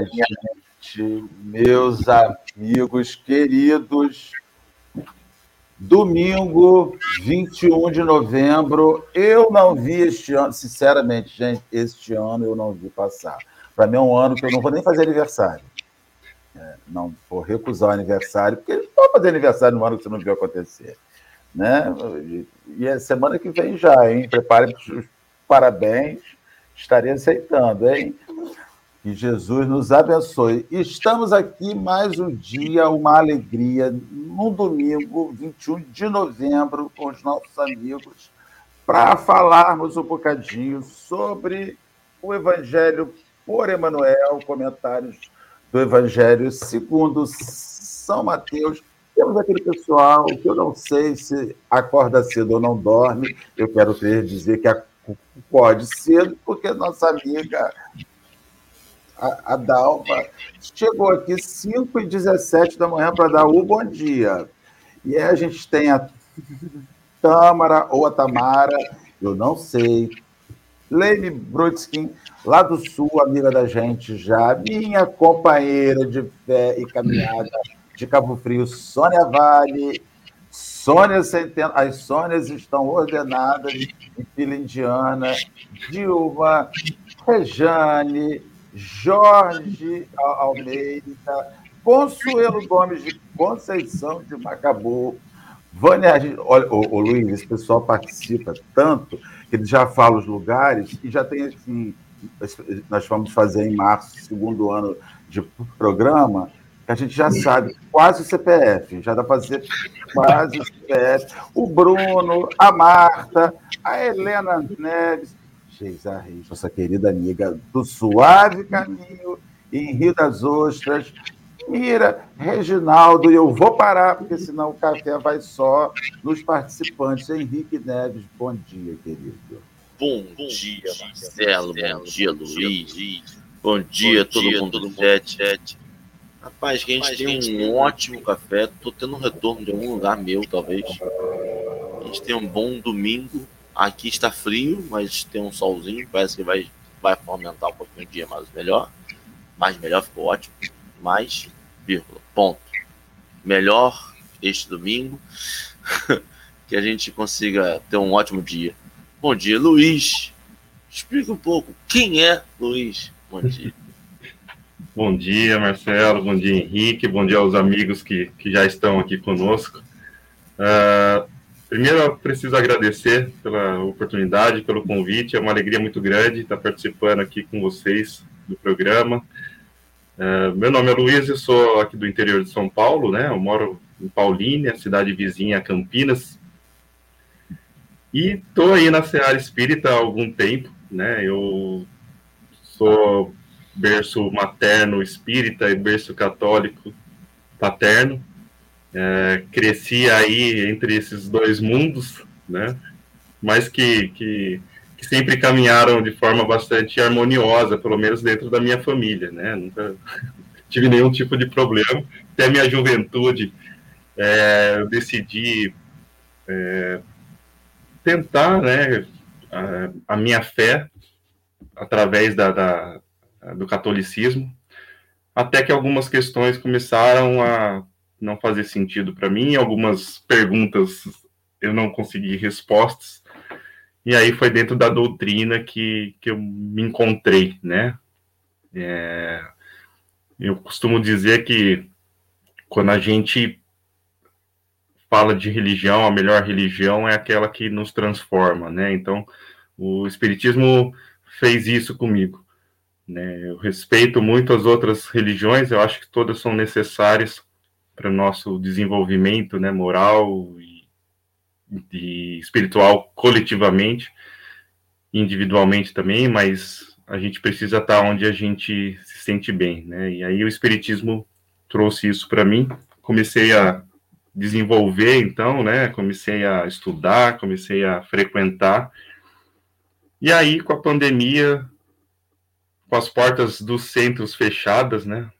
Minha gente, meus amigos queridos. Domingo, 21 de novembro. Eu não vi este ano, sinceramente, gente, este ano eu não vi passar. Para mim é um ano que eu não vou nem fazer aniversário. É, não vou recusar o aniversário, porque não pode fazer aniversário no ano que você não viu acontecer. Né? E é semana que vem já, hein? Prepare os parabéns. Estarei aceitando, hein? Que Jesus nos abençoe. Estamos aqui mais um dia, uma alegria, no domingo, 21 de novembro, com os nossos amigos, para falarmos um bocadinho sobre o Evangelho por Emanuel, comentários do Evangelho segundo São Mateus. Temos aquele pessoal que eu não sei se acorda cedo ou não dorme. Eu quero ter, dizer que pode cedo, porque nossa amiga a, a Dalva chegou aqui 5 e 17 da manhã para dar o bom dia. E aí a gente tem a Tâmara ou a Tamara, eu não sei. Leime Brutskin, lá do sul, amiga da gente já, minha companheira de fé e caminhada de Cabo Frio, Sônia Vale. Sônia Centeno, as Sônias estão ordenadas em fila indiana, Dilma, Rejane, Jorge Almeida, Consuelo Gomes de Conceição de Macabu, Vânia, olha, o, o Luiz, esse pessoal participa tanto que ele já fala os lugares e já tem assim, nós vamos fazer em março, segundo ano de programa, que a gente já sabe quase o CPF, já dá para fazer quase o CPF. O Bruno, a Marta, a Helena Neves, Geisa Reis, nossa querida amiga do Suave Caminho, em Rio das Ostras, Mira, Reginaldo, e eu vou parar, porque senão o café vai só nos participantes. Henrique Neves, bom dia, querido. Bom, bom dia, Marcelo, bom dia, Luiz. Bom dia, todo mundo do chat. Rapaz, que a gente tem um ótimo café. Tô tendo um retorno de algum lugar meu, talvez. A gente tem um bom domingo. Aqui está frio, mas tem um solzinho. Parece que vai, vai fomentar um pouquinho o dia mais melhor. Mais melhor, ficou ótimo. Mais, vírgula, ponto. Melhor este domingo. que a gente consiga ter um ótimo dia. Bom dia, Luiz. Explica um pouco quem é Luiz. Bom dia. Bom dia, Marcelo. Bom dia, Henrique. Bom dia aos amigos que, que já estão aqui conosco. Uh, primeiro, eu preciso agradecer pela oportunidade, pelo convite. É uma alegria muito grande estar participando aqui com vocês do programa. Uh, meu nome é Luiz, eu sou aqui do interior de São Paulo, né? Eu moro em Paulínia, cidade vizinha a Campinas. E estou aí na Seara Espírita há algum tempo, né? Eu sou berço materno espírita e berço católico paterno. É, cresci aí entre esses dois mundos, né? Mas que, que, que, sempre caminharam de forma bastante harmoniosa, pelo menos dentro da minha família, né? Nunca tive nenhum tipo de problema. Até minha juventude, é, eu decidi é, tentar, né? A, a minha fé através da, da, do catolicismo, até que algumas questões começaram a não fazer sentido para mim, algumas perguntas eu não consegui respostas, e aí foi dentro da doutrina que, que eu me encontrei, né? É, eu costumo dizer que quando a gente fala de religião, a melhor religião é aquela que nos transforma, né? Então, o Espiritismo fez isso comigo. Né? Eu respeito muito as outras religiões, eu acho que todas são necessárias para o nosso desenvolvimento né, moral e, e espiritual coletivamente, individualmente também, mas a gente precisa estar onde a gente se sente bem. Né? E aí o Espiritismo trouxe isso para mim, comecei a desenvolver, então, né? Comecei a estudar, comecei a frequentar. E aí, com a pandemia, com as portas dos centros fechadas, né?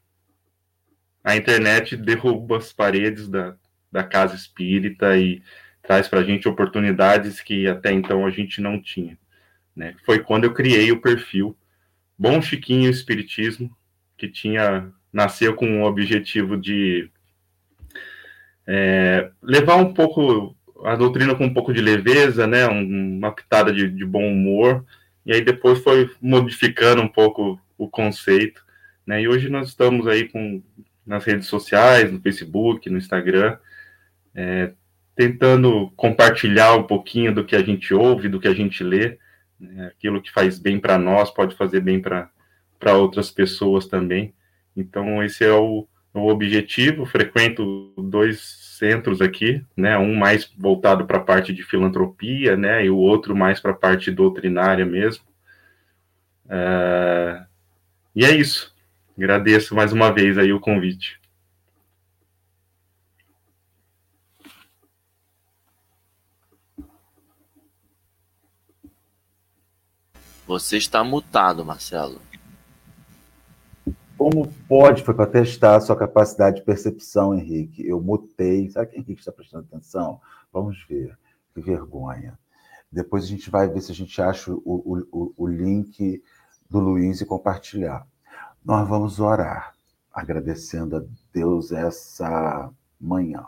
A internet derruba as paredes da, da casa espírita e traz para a gente oportunidades que até então a gente não tinha. Né? Foi quando eu criei o perfil Bom Chiquinho Espiritismo, que tinha nasceu com o objetivo de é, levar um pouco a doutrina com um pouco de leveza, né, uma pitada de, de, bom humor, e aí depois foi modificando um pouco o conceito, né, e hoje nós estamos aí com nas redes sociais, no Facebook, no Instagram, é, tentando compartilhar um pouquinho do que a gente ouve, do que a gente lê, né, aquilo que faz bem para nós pode fazer bem para outras pessoas também. Então, esse é o, o objetivo. Frequento dois centros aqui, né, um mais voltado para a parte de filantropia, né, e o outro mais para a parte doutrinária mesmo. É, e é isso. Agradeço mais uma vez aí o convite. Você está mutado, Marcelo. Como pode, foi para testar a sua capacidade de percepção, Henrique. Eu mutei. Sabe que Henrique está prestando atenção? Vamos ver. Que vergonha. Depois a gente vai ver se a gente acha o, o, o link do Luiz e compartilhar. Nós vamos orar, agradecendo a Deus essa manhã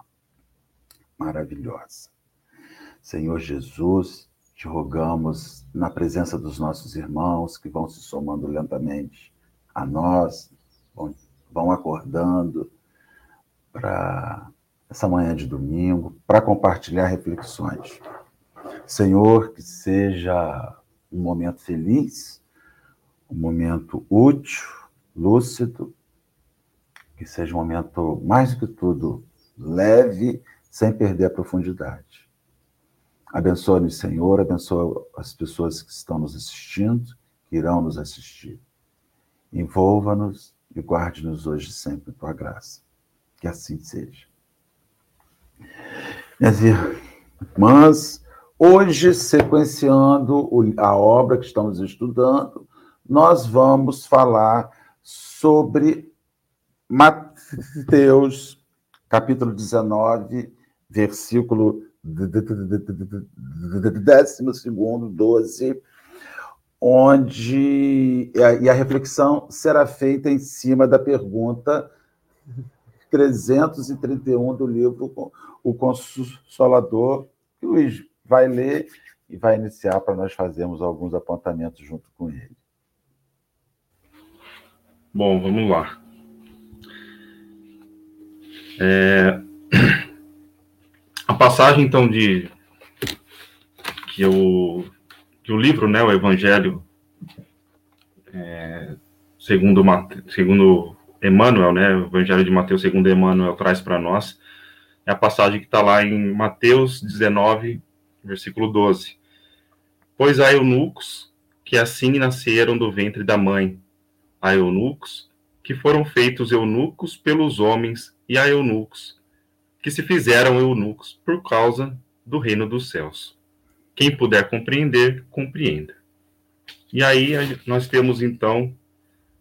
maravilhosa. Senhor Jesus, te rogamos, na presença dos nossos irmãos que vão se somando lentamente a nós, vão, vão acordando para essa manhã de domingo, para compartilhar reflexões. Senhor, que seja um momento feliz, um momento útil, lúcido, que seja um momento, mais do que tudo, leve, sem perder a profundidade. Abençoe-nos, Senhor, abençoe as pessoas que estão nos assistindo, que irão nos assistir. Envolva-nos e guarde-nos hoje sempre em tua graça. Que assim seja. Minhas irmãs, hoje, sequenciando a obra que estamos estudando, nós vamos falar sobre Mateus, capítulo 19, versículo 12, 12 onde e a reflexão será feita em cima da pergunta 331 do livro O Consolador, que Luiz vai ler e vai iniciar para nós fazermos alguns apontamentos junto com ele. Bom, vamos lá. É... A passagem, então, de que eu que o livro, né, o Evangelho, é, segundo, segundo Emmanuel, né, o Evangelho de Mateus segundo Emmanuel traz para nós, é a passagem que está lá em Mateus 19, versículo 12. Pois há eunucos que assim nasceram do ventre da mãe, há eunucos que foram feitos eunucos pelos homens, e há eunucos que se fizeram eunucos por causa do reino dos céus. Quem puder compreender, compreenda. E aí nós temos então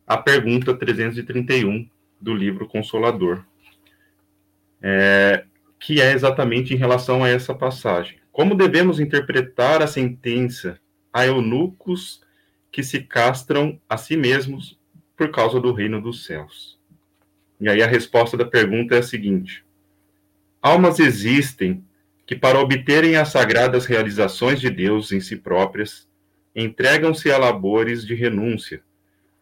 a pergunta 331 do livro Consolador, é, que é exatamente em relação a essa passagem. Como devemos interpretar a sentença a eunucos que se castram a si mesmos por causa do reino dos céus? E aí a resposta da pergunta é a seguinte: Almas existem que, para obterem as sagradas realizações de Deus em si próprias, entregam-se a labores de renúncia,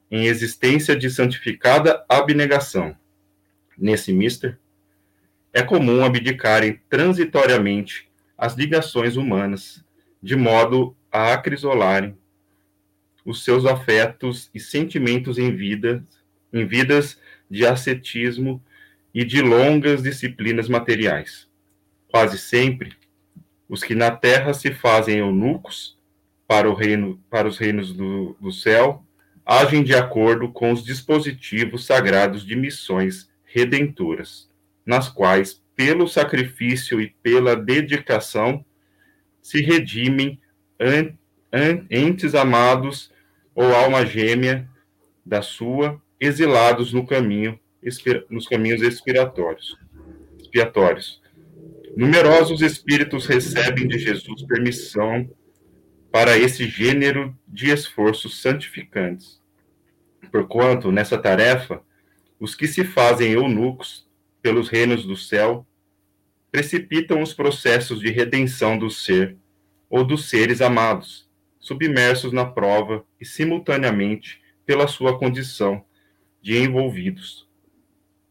em existência de santificada abnegação. Nesse mister, é comum abdicarem transitoriamente as ligações humanas, de modo a acrisolarem os seus afetos e sentimentos em vidas, em vidas de ascetismo e de longas disciplinas materiais. Quase sempre, os que na terra se fazem eunucos para, o reino, para os reinos do, do céu, agem de acordo com os dispositivos sagrados de missões redentoras, nas quais, pelo sacrifício e pela dedicação, se redimem an, an, entes amados ou alma gêmea da sua, exilados no caminho, nos caminhos expiratórios, expiatórios. Numerosos espíritos recebem de Jesus permissão para esse gênero de esforços santificantes, Porquanto, nessa tarefa, os que se fazem eunucos pelos reinos do céu precipitam os processos de redenção do ser ou dos seres amados, submersos na prova e simultaneamente pela sua condição de envolvidos.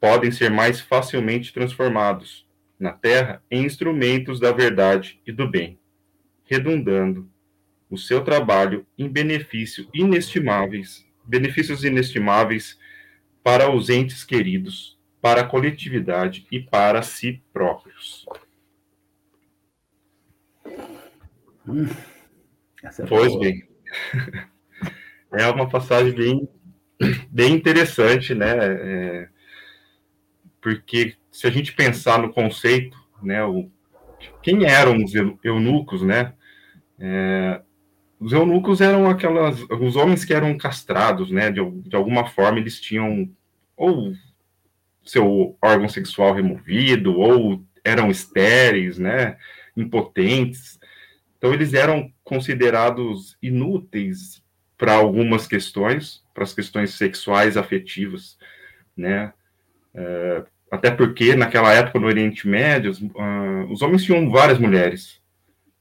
Podem ser mais facilmente transformados na terra em instrumentos da verdade e do bem, redundando o seu trabalho em benefício inestimáveis, benefícios inestimáveis para os entes queridos, para a coletividade e para si próprios. Hum, é pois bem. É uma passagem bem, bem interessante, né? É, porque se a gente pensar no conceito, né, o, quem eram os eunucos, né? É, os eunucos eram aquelas, os homens que eram castrados, né? De, de alguma forma eles tinham ou seu órgão sexual removido, ou eram estéreis, né? Impotentes. Então eles eram considerados inúteis para algumas questões, para as questões sexuais afetivas, né? É, até porque naquela época no Oriente Médio, uh, os homens tinham várias mulheres,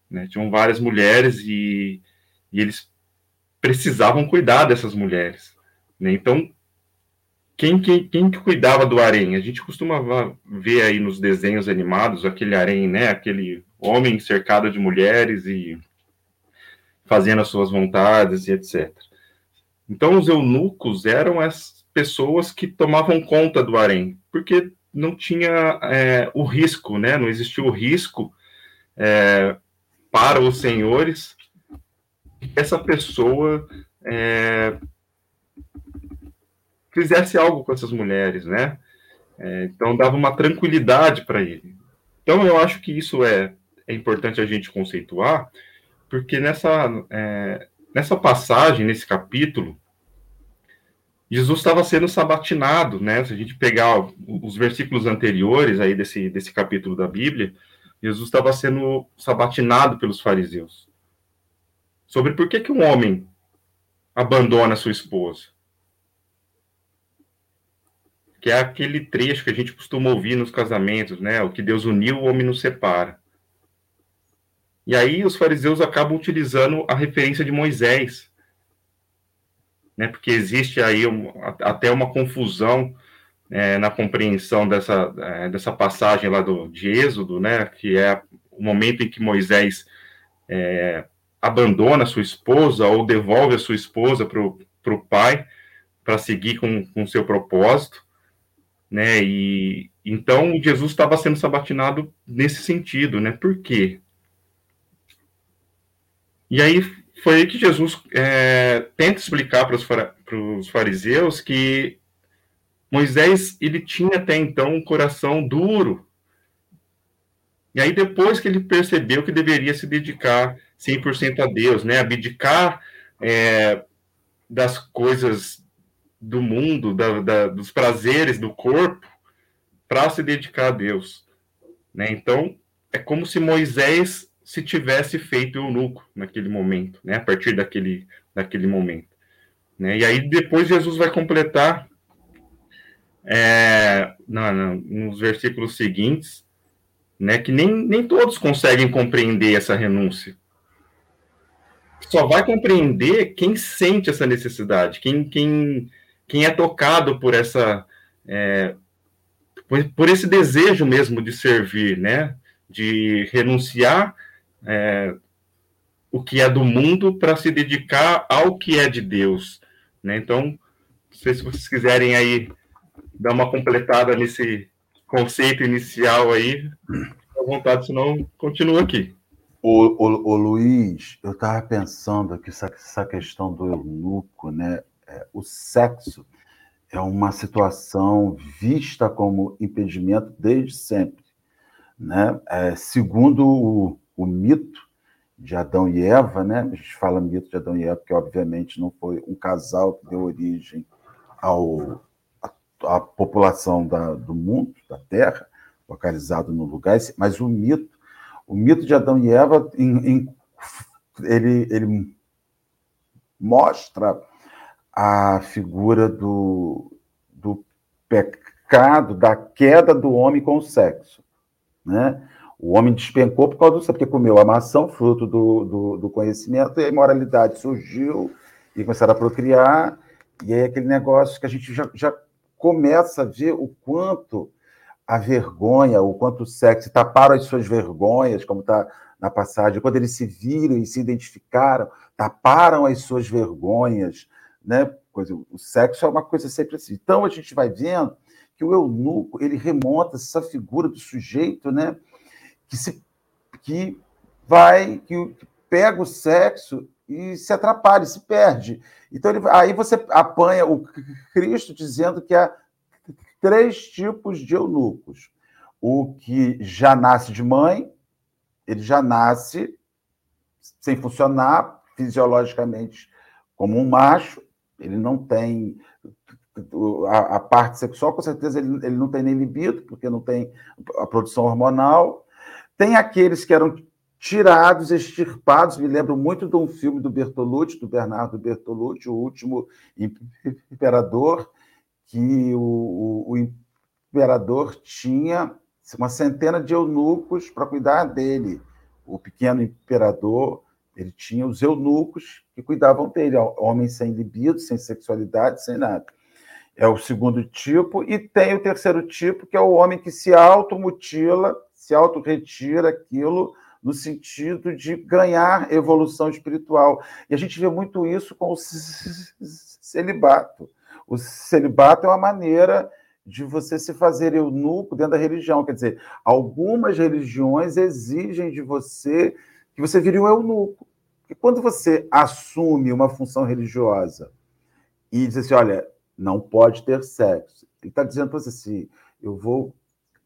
né? Tinham várias mulheres e e eles precisavam cuidar dessas mulheres. Né? Então, quem, quem, quem que cuidava do harém? A gente costumava ver aí nos desenhos animados aquele harém, né? Aquele homem cercado de mulheres e fazendo as suas vontades e etc. Então, os eunucos eram as pessoas que tomavam conta do harém, porque não tinha é, o risco, né? Não existia o risco é, para os senhores essa pessoa é, fizesse algo com essas mulheres, né? É, então dava uma tranquilidade para ele. Então eu acho que isso é, é importante a gente conceituar, porque nessa, é, nessa passagem, nesse capítulo, Jesus estava sendo sabatinado, né? Se a gente pegar os versículos anteriores aí desse, desse capítulo da Bíblia, Jesus estava sendo sabatinado pelos fariseus sobre por que, que um homem abandona sua esposa. Que é aquele trecho que a gente costuma ouvir nos casamentos, né? O que Deus uniu, o homem não separa. E aí os fariseus acabam utilizando a referência de Moisés, né? Porque existe aí um, até uma confusão é, na compreensão dessa, é, dessa passagem lá do, de Êxodo, né? Que é o momento em que Moisés é, abandona sua esposa ou devolve a sua esposa para o pai para seguir com o seu propósito, né? E então Jesus estava sendo sabatinado nesse sentido, né? Por quê? E aí foi aí que Jesus é, tenta explicar para os fariseus que Moisés ele tinha até então um coração duro. E aí depois que ele percebeu que deveria se dedicar 100% a Deus, né? Abdicar é, das coisas do mundo, da, da, dos prazeres do corpo, para se dedicar a Deus. Né? Então, é como se Moisés se tivesse feito eunuco naquele momento, né? a partir daquele, daquele momento. Né? E aí, depois, Jesus vai completar é, não, não, nos versículos seguintes, né, que nem, nem todos conseguem compreender essa renúncia só vai compreender quem sente essa necessidade, quem, quem, quem é tocado por essa é, por, por, esse desejo mesmo de servir, né? De renunciar é, o que é do mundo para se dedicar ao que é de Deus, né? Então, não sei se vocês quiserem aí dar uma completada nesse conceito inicial aí, à vontade, senão continua aqui. O, o, o Luiz, eu estava pensando aqui essa, essa questão do eunuco, né? É, o sexo é uma situação vista como impedimento desde sempre, né? É, segundo o, o, mito de Adão e Eva, né? A gente fala mito de Adão e Eva porque obviamente não foi um casal que deu origem ao a, a população da, do mundo, da Terra, localizado no lugar, mas o mito o mito de Adão e Eva, em, em, ele, ele mostra a figura do, do pecado, da queda do homem com o sexo. Né? O homem despencou por causa do porque comeu a maçã, fruto do, do, do, conhecimento, e a imoralidade surgiu e começaram a procriar. E aí aquele negócio que a gente já, já começa a ver o quanto a vergonha, o quanto o sexo taparam as suas vergonhas, como está na passagem, quando eles se viram e se identificaram, taparam as suas vergonhas, né? Coisa, o sexo é uma coisa sempre assim. Então a gente vai vendo que o eunuco ele remonta essa figura do sujeito, né? Que se que vai que pega o sexo e se atrapalha, se perde. Então ele, aí você apanha o Cristo dizendo que há três tipos de eunucos. O que já nasce de mãe, ele já nasce sem funcionar fisiologicamente como um macho, ele não tem a, a parte sexual, com certeza ele, ele não tem nem libido, porque não tem a produção hormonal. Tem aqueles que eram tirados, extirpados. Me lembro muito de um filme do Bertolucci, do Bernardo Bertolucci, o último imperador, que o, o, o imperador tinha uma centena de eunucos para cuidar dele. O pequeno imperador, ele tinha os eunucos que cuidavam dele, homens sem libido, sem sexualidade, sem nada. É o segundo tipo. E tem o terceiro tipo, que é o homem que se automutila, se auto-retira aquilo no sentido de ganhar evolução espiritual. E a gente vê muito isso com o celibato. O celibato é uma maneira de você se fazer eunuco dentro da religião. Quer dizer, algumas religiões exigem de você que você vire um eunuco. E quando você assume uma função religiosa e diz assim, olha, não pode ter sexo, ele está dizendo para você assim, eu vou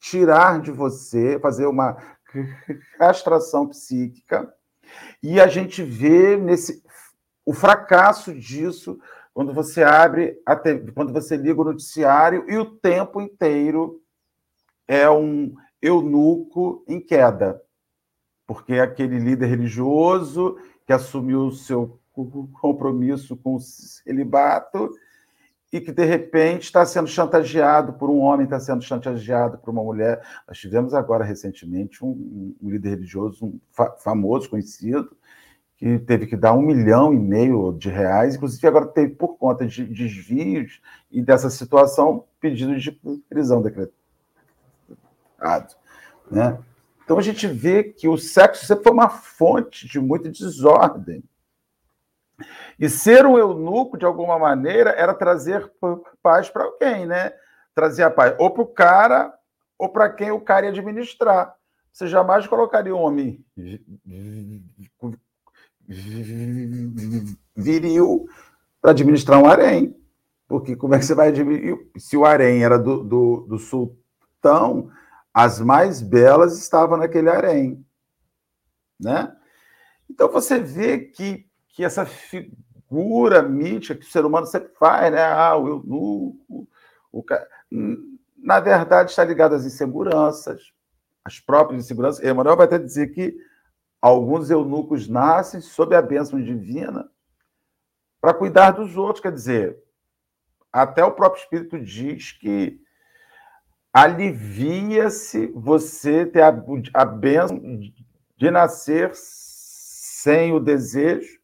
tirar de você, fazer uma castração psíquica, e a gente vê nesse o fracasso disso quando você abre, TV, quando você liga o noticiário e o tempo inteiro é um eunuco em queda, porque é aquele líder religioso que assumiu o seu compromisso com o celibato e que, de repente, está sendo chantageado por um homem, está sendo chantageado por uma mulher. Nós tivemos agora, recentemente, um, um líder religioso um fa famoso, conhecido, que teve que dar um milhão e meio de reais, inclusive agora teve, por conta de desvios e dessa situação, pedido de prisão decretado. Né? Então a gente vê que o sexo sempre foi uma fonte de muita desordem. E ser um eunuco, de alguma maneira, era trazer paz para alguém, né? Trazer a paz ou para o cara ou para quem o cara ia administrar. Você jamais colocaria um homem viril para administrar um harém. Porque como é que você vai administrar? Se o harém era do, do, do sultão, as mais belas estavam naquele harém. Né? Então você vê que, que essa figura mítica que o ser humano sempre faz, né? Ah, o eunuco, o na verdade está ligado às inseguranças, às próprias inseguranças. Emmanuel vai até dizer que Alguns eunucos nascem sob a bênção divina para cuidar dos outros. Quer dizer, até o próprio Espírito diz que alivia-se você ter a, a bênção de nascer sem o desejo,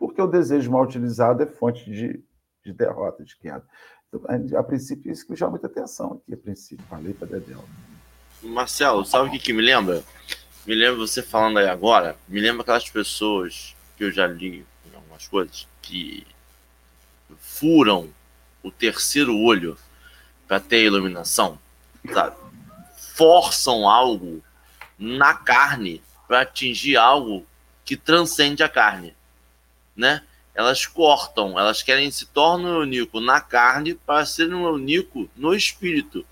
porque o desejo mal utilizado é fonte de, de derrota, de queda. Então, a, princípio, isso que chama muita atenção aqui, a princípio. Falei para Dedel. Marcelo, sabe o que, que me lembra? me lembro você falando aí agora, me lembro aquelas pessoas que eu já li em algumas coisas que furam o terceiro olho para ter iluminação, sabe? Forçam algo na carne para atingir algo que transcende a carne, né? Elas cortam, elas querem se tornar único na carne para ser um único no espírito.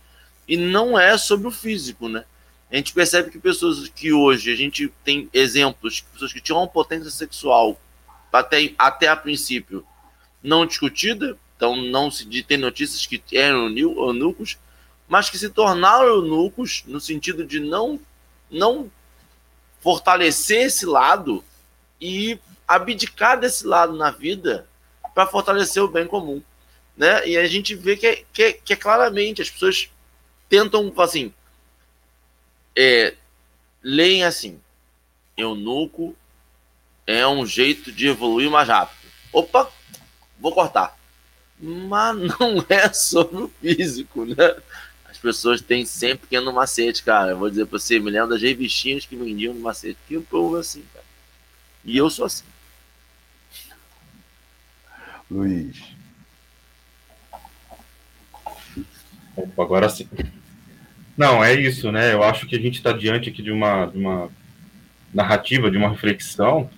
E não é sobre o físico, né? a gente percebe que pessoas que hoje a gente tem exemplos, pessoas que tinham uma potência sexual até, até a princípio não discutida, então não se tem notícias que eram eunucos, mas que se tornaram eunucos no sentido de não não fortalecer esse lado e abdicar desse lado na vida para fortalecer o bem comum. Né? E a gente vê que é, que é, que é claramente as pessoas tentam, assim, é, leem assim: eunuco é um jeito de evoluir mais rápido. Opa, vou cortar. Mas não é sobre o físico, né? As pessoas têm sempre que ir no macete, cara. Eu vou dizer pra você, me lembro das revistinhas que vendiam no macete. Que o povo é assim, cara. E eu sou assim. Luiz. Opa, agora sim. Não, é isso, né? Eu acho que a gente está diante aqui de uma, de uma narrativa, de uma reflexão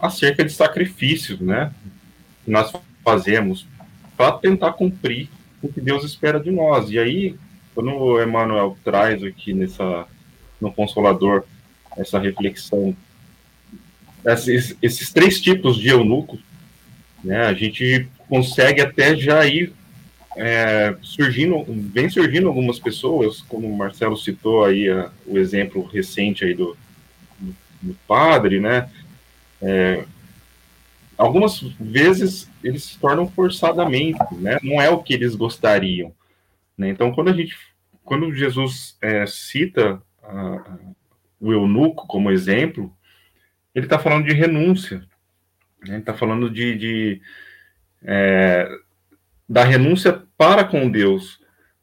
acerca de sacrifícios, né? Que nós fazemos para tentar cumprir o que Deus espera de nós. E aí, quando o Emmanuel traz aqui nessa no Consolador essa reflexão, esses, esses três tipos de eunuco, né? A gente consegue até já ir é, surgindo, vem surgindo algumas pessoas, como o Marcelo citou aí a, o exemplo recente aí do, do, do padre, né? É, algumas vezes eles se tornam forçadamente, né? Não é o que eles gostariam, né? Então, quando a gente, quando Jesus é, cita a, a, o eunuco como exemplo, ele está falando de renúncia, né? ele está falando de, de é, da renúncia para com Deus,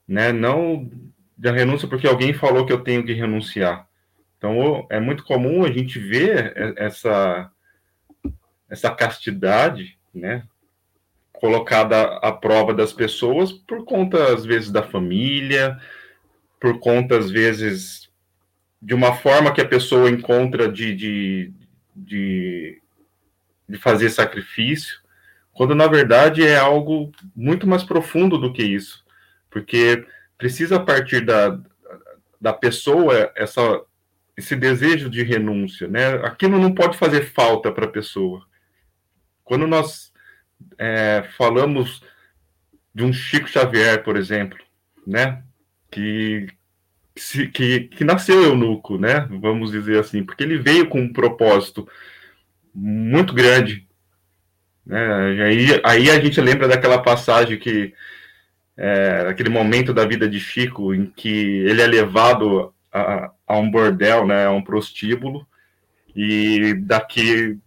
né? Não da renúncia porque alguém falou que eu tenho que renunciar. Então é muito comum a gente ver essa essa castidade, né? Colocada à prova das pessoas por conta às vezes da família, por conta às vezes de uma forma que a pessoa encontra de, de, de, de fazer sacrifício quando na verdade é algo muito mais profundo do que isso, porque precisa partir da, da pessoa essa, esse desejo de renúncia, né? Aquilo não pode fazer falta para a pessoa. Quando nós é, falamos de um Chico Xavier, por exemplo, né? Que, que, que nasceu eunuco, né? Vamos dizer assim, porque ele veio com um propósito muito grande né? Aí, aí a gente lembra daquela passagem que é, aquele momento da vida de Chico em que ele é levado a, a um bordel, né, a um prostíbulo, e daqui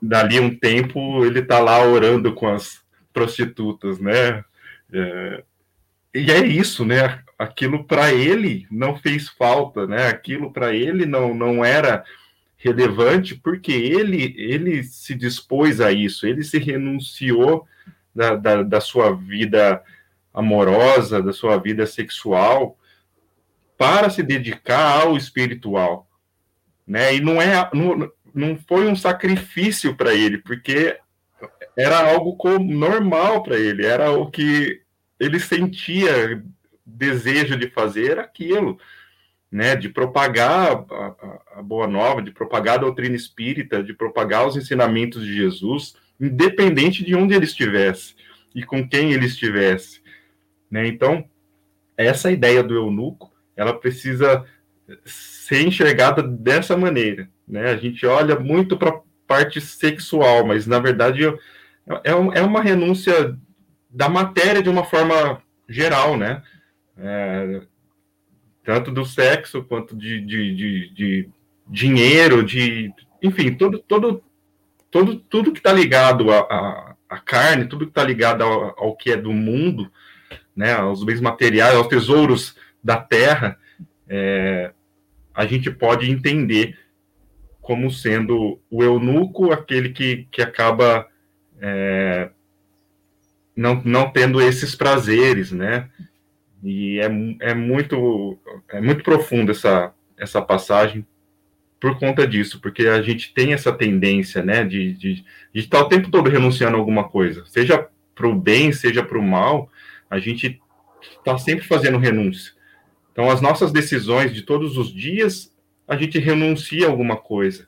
dali um tempo ele está lá orando com as prostitutas, né? É, e é isso, né? Aquilo para ele não fez falta, né? Aquilo para ele não não era relevante porque ele, ele se dispôs a isso, ele se renunciou da, da, da sua vida amorosa, da sua vida sexual, para se dedicar ao espiritual. Né? E não, é, não, não foi um sacrifício para ele, porque era algo normal para ele, era o que ele sentia desejo de fazer aquilo né, de propagar a, a, boa nova, de propagar a doutrina espírita, de propagar os ensinamentos de Jesus, independente de onde ele estivesse e com quem ele estivesse. Né? Então, essa ideia do eunuco, ela precisa ser enxergada dessa maneira. Né? A gente olha muito para a parte sexual, mas na verdade é, é uma renúncia da matéria de uma forma geral, né? É, tanto do sexo quanto de, de, de, de dinheiro, de enfim, todo, todo, todo, tudo que está ligado à, à, carne, tudo que está ligado ao, ao, que é do mundo, né, aos bens materiais, aos tesouros da terra, é, a gente pode entender como sendo o eunuco aquele que, que acaba é, não, não tendo esses prazeres, né? E é, é muito é muito profunda essa, essa passagem por conta disso, porque a gente tem essa tendência, né, de, de, de estar o tempo todo renunciando a alguma coisa, seja para o bem, seja para o mal, a gente está sempre fazendo renúncia. Então, as nossas decisões de todos os dias, a gente renuncia a alguma coisa.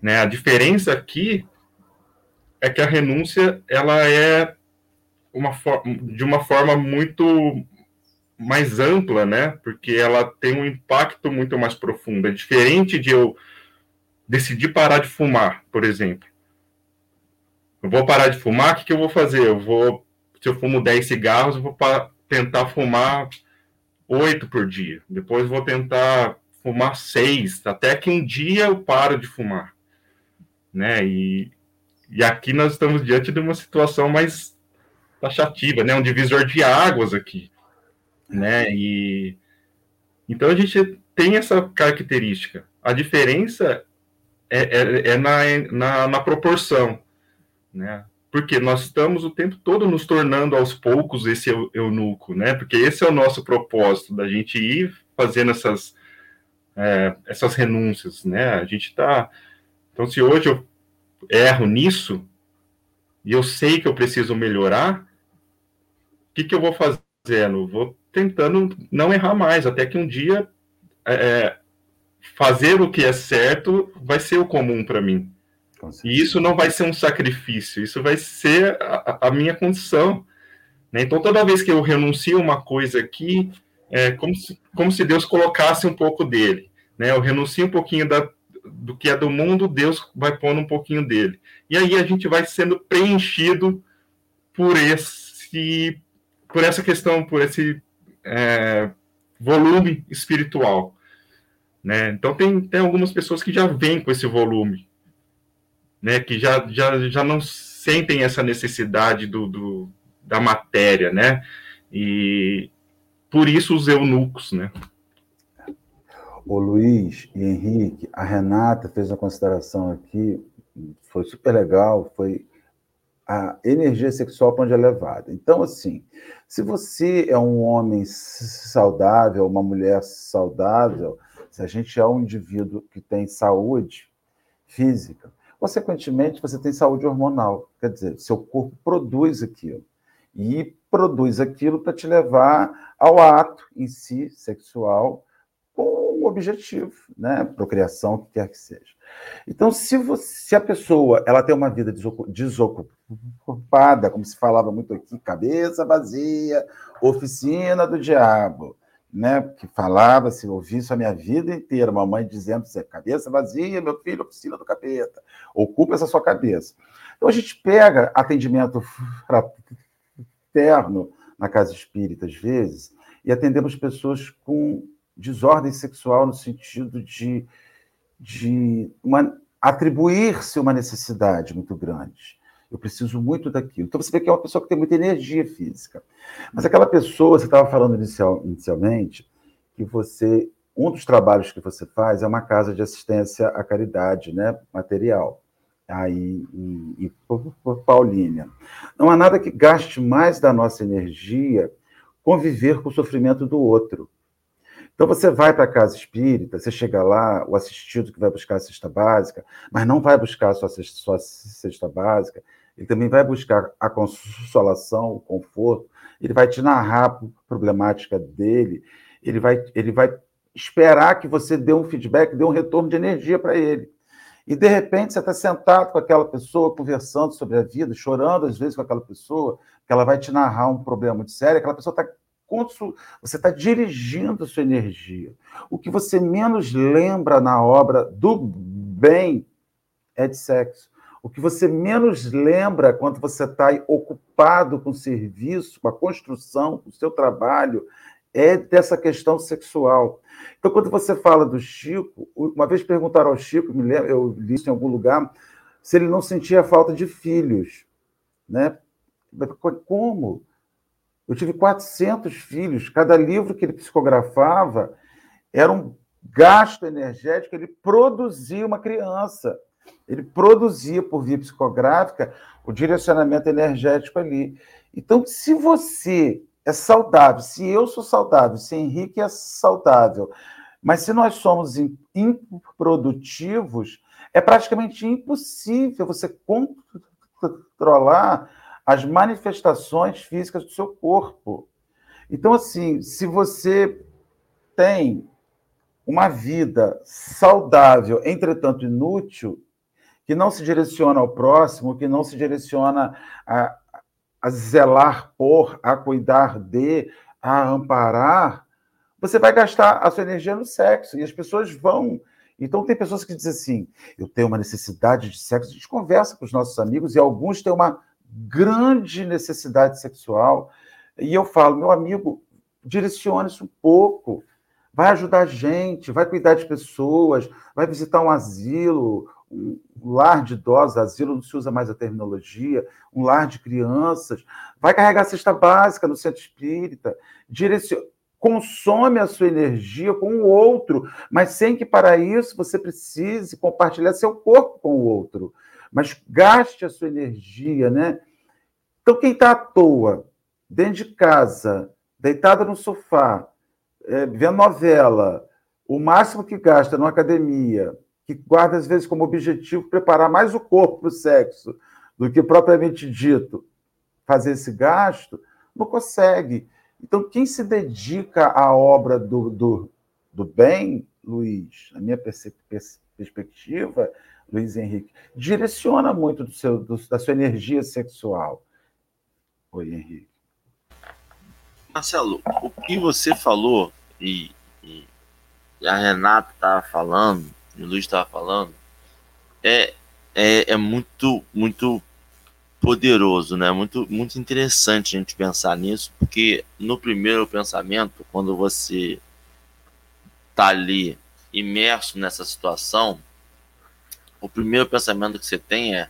Né? A diferença aqui é que a renúncia ela é uma de uma forma muito mais ampla, né? Porque ela tem um impacto muito mais profundo. É diferente de eu decidir parar de fumar, por exemplo. eu vou parar de fumar, o que, que eu vou fazer? Eu vou, se eu fumo 10 cigarros, eu vou tentar fumar 8 por dia. Depois vou tentar fumar 6, até que um dia eu paro de fumar. Né? E, e aqui nós estamos diante de uma situação mais taxativa, né? Um divisor de águas aqui, né? E então a gente tem essa característica. A diferença é, é, é na, na, na, proporção, né? Porque nós estamos o tempo todo nos tornando aos poucos esse eunuco, né? Porque esse é o nosso propósito, da gente ir fazendo essas, é, essas renúncias, né? A gente está... Então, se hoje eu erro nisso, e eu sei que eu preciso melhorar, o que, que eu vou fazendo? Vou tentando não errar mais, até que um dia é, é fazer o que é certo vai ser o comum para mim. E isso não vai ser um sacrifício, isso vai ser a, a minha condição. Né? Então, toda vez que eu renuncio uma coisa aqui, é como se, como se Deus colocasse um pouco dele. Né? Eu renuncio um pouquinho da, do que é do mundo, Deus vai pondo um pouquinho dele. E aí a gente vai sendo preenchido por esse, por essa questão, por esse é, volume espiritual. Né? Então tem, tem algumas pessoas que já vêm com esse volume, né? que já, já, já não sentem essa necessidade do, do, da matéria, né? E por isso os eunucos, né? O Luiz e Henrique, a Renata fez uma consideração aqui, foi super legal, foi a energia sexual para onde é levada. Então, assim, se você é um homem saudável, uma mulher saudável, se a gente é um indivíduo que tem saúde física, consequentemente você tem saúde hormonal. Quer dizer, seu corpo produz aquilo. E produz aquilo para te levar ao ato em si sexual com um objetivo, né? Procriação, o que quer que seja. Então, se, você, se a pessoa ela tem uma vida desocupada, como se falava muito aqui, cabeça vazia, oficina do diabo, né? Que falava, se ouvi isso a minha vida inteira, mamãe dizendo, você cabeça vazia, meu filho, oficina do capeta, ocupa essa sua cabeça. Então a gente pega atendimento fraterno na casa espírita, às vezes, e atendemos pessoas com desordem sexual no sentido de, de atribuir-se uma necessidade muito grande. Eu preciso muito daquilo. Então você vê que é uma pessoa que tem muita energia física. Mas aquela pessoa, você estava falando inicial, inicialmente, que você. Um dos trabalhos que você faz é uma casa de assistência à caridade né, material, aí em, em Paulínia. Não há nada que gaste mais da nossa energia conviver com o sofrimento do outro. Então você vai para a casa espírita, você chega lá, o assistido que vai buscar a cesta básica, mas não vai buscar a sua cesta, sua cesta básica, ele também vai buscar a consolação, o conforto, ele vai te narrar a problemática dele, ele vai, ele vai esperar que você dê um feedback, dê um retorno de energia para ele. E de repente você está sentado com aquela pessoa, conversando sobre a vida, chorando às vezes com aquela pessoa, que ela vai te narrar um problema muito sério, aquela pessoa está você está dirigindo sua energia. O que você menos lembra na obra do bem é de sexo. O que você menos lembra quando você está ocupado com serviço, com a construção, com o seu trabalho, é dessa questão sexual. Então, quando você fala do Chico, uma vez perguntaram ao Chico, me lembro, eu li isso em algum lugar, se ele não sentia falta de filhos. Né? Como? Eu tive 400 filhos, cada livro que ele psicografava era um gasto energético, ele produzia uma criança. Ele produzia, por via psicográfica, o direcionamento energético ali. Então, se você é saudável, se eu sou saudável, se Henrique é saudável, mas se nós somos improdutivos, é praticamente impossível você controlar as manifestações físicas do seu corpo. Então, assim, se você tem uma vida saudável, entretanto inútil, que não se direciona ao próximo, que não se direciona a, a zelar por, a cuidar de, a amparar, você vai gastar a sua energia no sexo. E as pessoas vão Então, tem pessoas que dizem assim: eu tenho uma necessidade de sexo. A gente conversa com os nossos amigos e alguns têm uma grande necessidade sexual. E eu falo, meu amigo, direcione isso um pouco. Vai ajudar a gente, vai cuidar de pessoas, vai visitar um asilo, um lar de idosos, asilo não se usa mais a terminologia, um lar de crianças, vai carregar a cesta básica no centro espírita, direcione consome a sua energia com o outro, mas sem que para isso você precise compartilhar seu corpo com o outro. Mas gaste a sua energia, né? Então, quem está à toa, dentro de casa, deitado no sofá, é, vendo novela, o máximo que gasta numa academia, que guarda às vezes como objetivo preparar mais o corpo para o sexo do que propriamente dito fazer esse gasto, não consegue. Então, quem se dedica à obra do, do, do bem, Luiz, na minha perspectiva, Luiz Henrique, direciona muito do seu, do, da sua energia sexual. Oi, Henrique. Marcelo, o que você falou e, e a Renata estava falando, e o Luiz estava falando, é, é, é muito, muito poderoso, né? Muito, muito interessante a gente pensar nisso, porque no primeiro pensamento, quando você tá ali imerso nessa situação, o primeiro pensamento que você tem é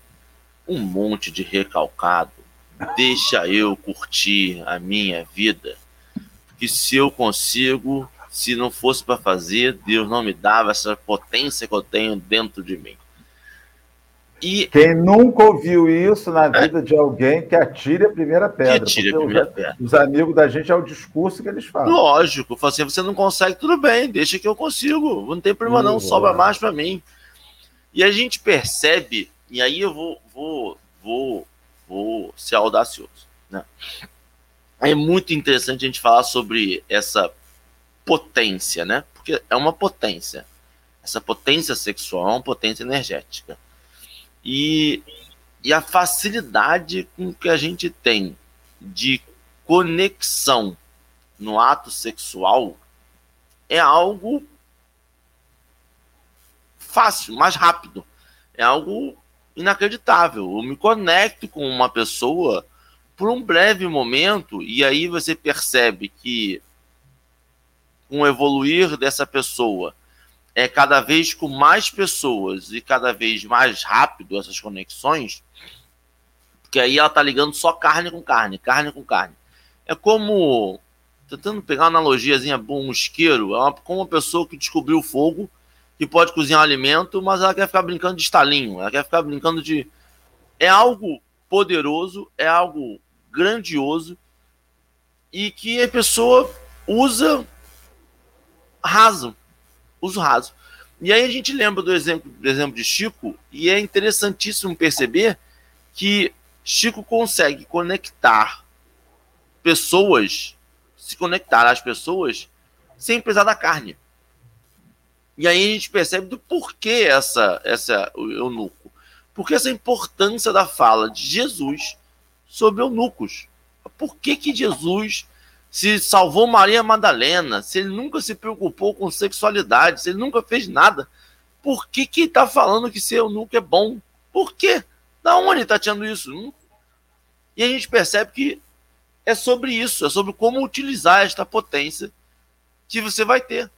um monte de recalcado. Deixa eu curtir a minha vida. Que se eu consigo, se não fosse para fazer, Deus não me dava essa potência que eu tenho dentro de mim. E... Quem nunca ouviu isso na vida é. de alguém que atire a primeira pedra. Que atire a primeira pedra. Os amigos da gente é o discurso que eles falam. Lógico, assim, você não consegue, tudo bem, deixa que eu consigo. Não tem problema não, sobra mais para mim. E a gente percebe, e aí eu vou, vou, vou, vou ser audacioso. Né? É muito interessante a gente falar sobre essa potência, né? Porque é uma potência. Essa potência sexual é uma potência energética e, e a facilidade com que a gente tem de conexão no ato sexual é algo fácil, mais rápido. É algo inacreditável. Eu me conecto com uma pessoa por um breve momento e aí você percebe que com o evoluir dessa pessoa é cada vez com mais pessoas e cada vez mais rápido essas conexões, porque aí ela tá ligando só carne com carne, carne com carne. É como tentando pegar uma analogiazinha bom, um isqueiro, é uma, como uma pessoa que descobriu o fogo, que pode cozinhar alimento, mas ela quer ficar brincando de estalinho, ela quer ficar brincando de é algo poderoso, é algo grandioso e que a pessoa usa raso uso raso. E aí a gente lembra do exemplo, do exemplo de Chico, e é interessantíssimo perceber que Chico consegue conectar pessoas, se conectar às pessoas sem precisar da carne. E aí a gente percebe do porquê essa, essa eunuco. Porque essa importância da fala de Jesus sobre eunucos. Por que, que Jesus se salvou Maria Madalena, se ele nunca se preocupou com sexualidade, se ele nunca fez nada, por que que tá falando que ser eunuco é bom? Por quê? Da onde está tirando isso? E a gente percebe que é sobre isso, é sobre como utilizar esta potência que você vai ter.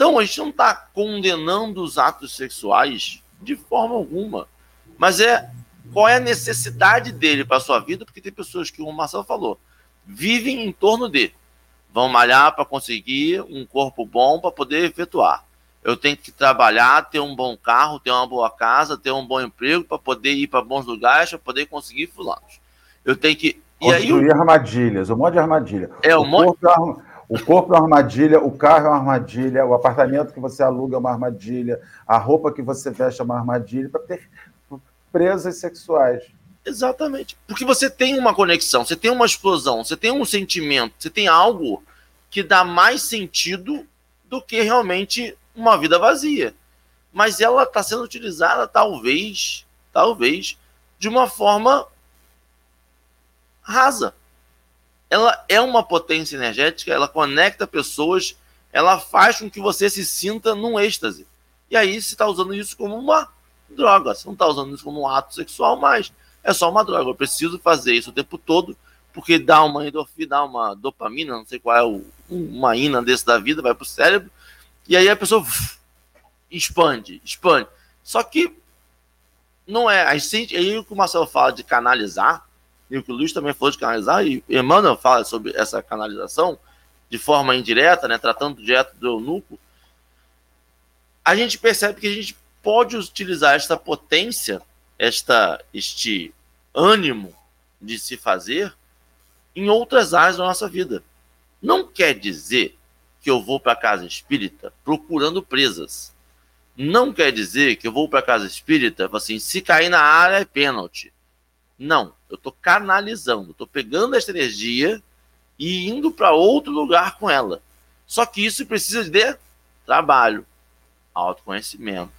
Então, a gente não está condenando os atos sexuais de forma alguma, mas é qual é a necessidade dele para a sua vida, porque tem pessoas que, como o Marcelo falou, vivem em torno de. Vão malhar para conseguir um corpo bom para poder efetuar. Eu tenho que trabalhar, ter um bom carro, ter uma boa casa, ter um bom emprego para poder ir para bons lugares, para poder conseguir fulanos. Eu tenho que. Construir e aí, armadilhas, um monte de armadilha. É, um o monte. Corpo é o corpo é uma armadilha, o carro é uma armadilha, o apartamento que você aluga é uma armadilha, a roupa que você veste é uma armadilha para ter presas sexuais. Exatamente. Porque você tem uma conexão, você tem uma explosão, você tem um sentimento, você tem algo que dá mais sentido do que realmente uma vida vazia. Mas ela está sendo utilizada, talvez, talvez, de uma forma rasa. Ela é uma potência energética, ela conecta pessoas, ela faz com que você se sinta num êxtase. E aí você está usando isso como uma droga. Você não está usando isso como um ato sexual mais. É só uma droga. Eu preciso fazer isso o tempo todo, porque dá uma endorfina, dá uma dopamina, não sei qual é o, uma ina desse da vida, vai para o cérebro. E aí a pessoa expande, expande. Só que não é. Aí, aí o que o Marcelo fala de canalizar, e o que o Luiz também falou de canalizar, e Emmanuel fala sobre essa canalização de forma indireta, né, tratando direto do eunuco, a gente percebe que a gente pode utilizar esta potência, esta, este ânimo de se fazer em outras áreas da nossa vida. Não quer dizer que eu vou para a casa espírita procurando presas. Não quer dizer que eu vou para a casa espírita assim, se cair na área é pênalti. Não, eu estou canalizando, estou pegando essa energia e indo para outro lugar com ela. Só que isso precisa de trabalho, autoconhecimento.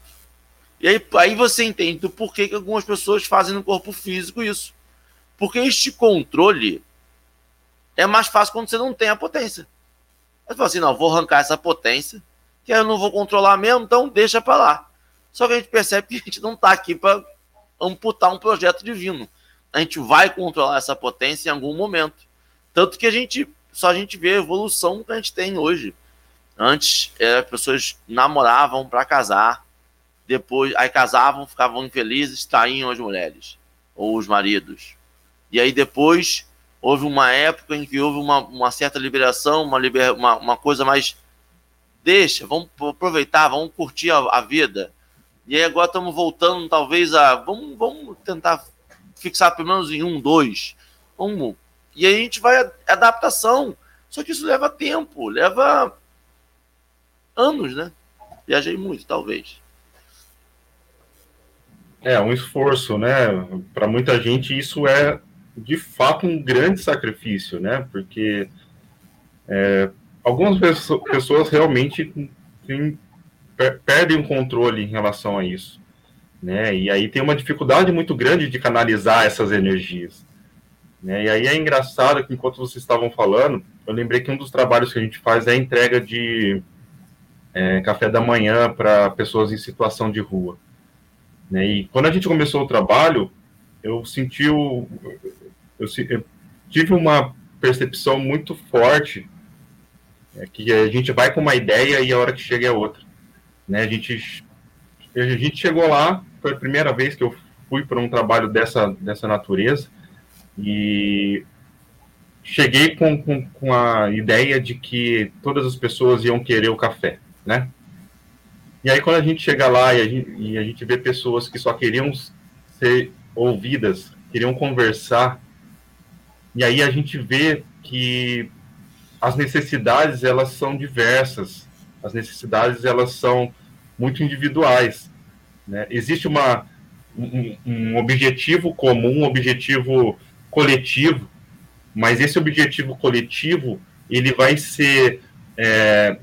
E aí, aí você entende do porquê que algumas pessoas fazem no corpo físico isso. Porque este controle é mais fácil quando você não tem a potência. Você fala assim, não, vou arrancar essa potência, que eu não vou controlar mesmo, então deixa para lá. Só que a gente percebe que a gente não está aqui para amputar um projeto divino. A gente vai controlar essa potência em algum momento. Tanto que a gente só a gente vê a evolução que a gente tem hoje. Antes, é, pessoas namoravam para casar, depois aí casavam, ficavam infelizes, traíam as mulheres ou os maridos. E aí depois houve uma época em que houve uma, uma certa liberação, uma, liber, uma, uma coisa mais deixa, vamos aproveitar, vamos curtir a, a vida. E aí agora estamos voltando, talvez, a. Vamos, vamos tentar fixar pelo menos em um, dois. Vamos. E aí a gente vai adaptação. Só que isso leva tempo, leva anos, né? Viajei muito, talvez. É, um esforço, né? Para muita gente isso é de fato um grande sacrifício, né? Porque é, algumas pessoas realmente tem, perdem o controle em relação a isso, né? E aí tem uma dificuldade muito grande de canalizar essas energias. Né? E aí é engraçado que enquanto vocês estavam falando, eu lembrei que um dos trabalhos que a gente faz é a entrega de é, café da manhã para pessoas em situação de rua. Né? E quando a gente começou o trabalho, eu senti o, eu, eu tive uma percepção muito forte é que a gente vai com uma ideia e a hora que chega é outra. Né? A, gente, a gente chegou lá, foi a primeira vez que eu fui para um trabalho dessa, dessa natureza e cheguei com, com, com, a ideia de que todas as pessoas iam querer o café, né? E aí quando a gente chega lá e a gente, e a gente vê pessoas que só queriam ser ouvidas, queriam conversar, e aí a gente vê que as necessidades elas são diversas, as necessidades elas são muito individuais. Né? Existe uma, um, um objetivo comum, um objetivo coletivo, mas esse objetivo coletivo ele vai ser é,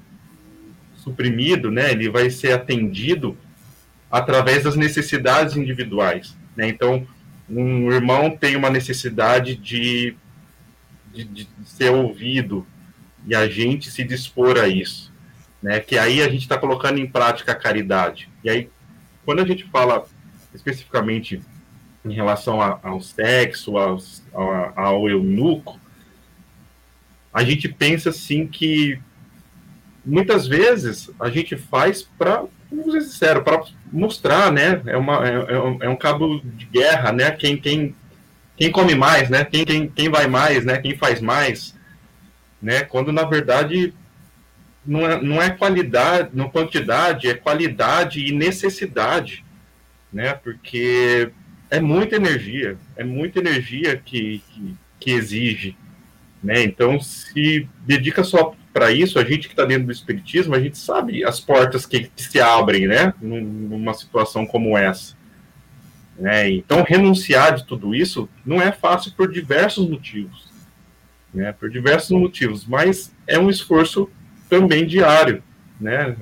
suprimido, né? ele vai ser atendido através das necessidades individuais. Né? Então, um irmão tem uma necessidade de, de, de ser ouvido, e a gente se dispor a isso, né? Que aí a gente está colocando em prática a caridade. E aí, quando a gente fala especificamente em relação a, ao sexo, ao, ao, ao eunuco, a gente pensa assim que muitas vezes a gente faz para, vamos ser para mostrar, né? É, uma, é, é, é, um cabo de guerra, né? Quem, quem, quem come mais, né? Quem, quem, quem vai mais, né? Quem faz mais né? Quando na verdade não é, não é qualidade, não quantidade, é qualidade e necessidade, né? Porque é muita energia, é muita energia que, que, que exige, né? Então, se dedica só para isso, a gente que está dentro do espiritismo, a gente sabe as portas que, que se abrem, né? Numa situação como essa. Né? Então, renunciar de tudo isso não é fácil por diversos motivos né, por diversos motivos, mas é um esforço também diário, né,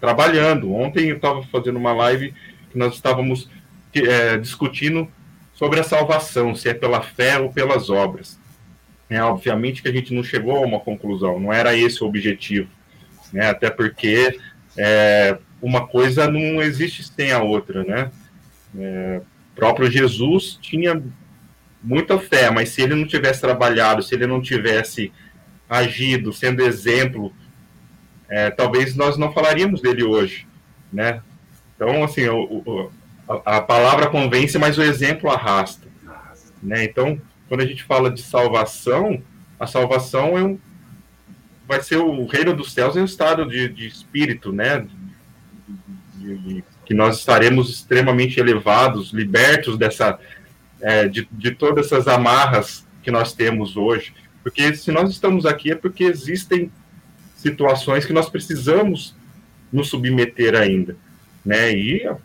trabalhando. Ontem eu estava fazendo uma live que nós estávamos é, discutindo sobre a salvação, se é pela fé ou pelas obras. É, obviamente que a gente não chegou a uma conclusão, não era esse o objetivo, né, até porque é, uma coisa não existe sem a outra, né? É, próprio Jesus tinha muita fé, mas se ele não tivesse trabalhado, se ele não tivesse agido, sendo exemplo, é, talvez nós não falaríamos dele hoje, né? Então, assim, o, o, a, a, palavra convence, mas o exemplo arrasta, né? Então, quando a gente fala de salvação, a salvação é um, vai ser o reino dos céus em um estado de, de espírito, né? De, de, que nós estaremos extremamente elevados, libertos dessa, é, de, de todas essas amarras que nós temos hoje. Porque se nós estamos aqui é porque existem situações que nós precisamos nos submeter ainda, né? E a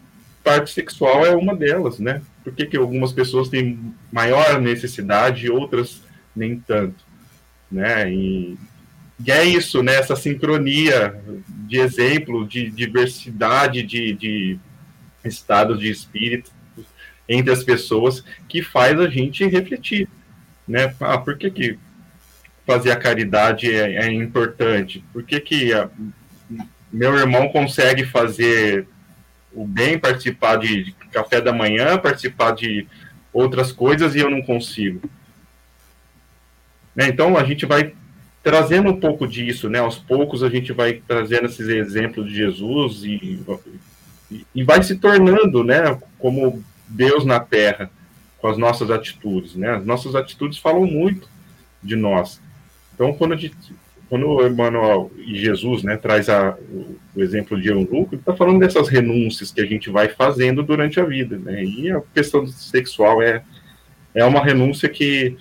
parte sexual é uma delas, né? Por que, que algumas pessoas têm maior necessidade e outras nem tanto, né? E, e é isso, né? Essa sincronia de exemplo, de diversidade de, de estados de espírito entre as pessoas que faz a gente refletir, né? Ah, por que que fazer a caridade é, é importante? Por que que a, meu irmão consegue fazer o bem, participar de, de café da manhã, participar de outras coisas e eu não consigo? Né? Então a gente vai trazendo um pouco disso, né? Aos poucos a gente vai trazendo esses exemplos de Jesus e, e, e vai se tornando, né? Como Deus na Terra com as nossas atitudes, né? As nossas atitudes falam muito de nós. Então, quando, gente, quando o Emmanuel e Jesus, né, traz a, o, exemplo de eunuco, ele está falando dessas renúncias que a gente vai fazendo durante a vida, né? E a questão sexual é é uma renúncia que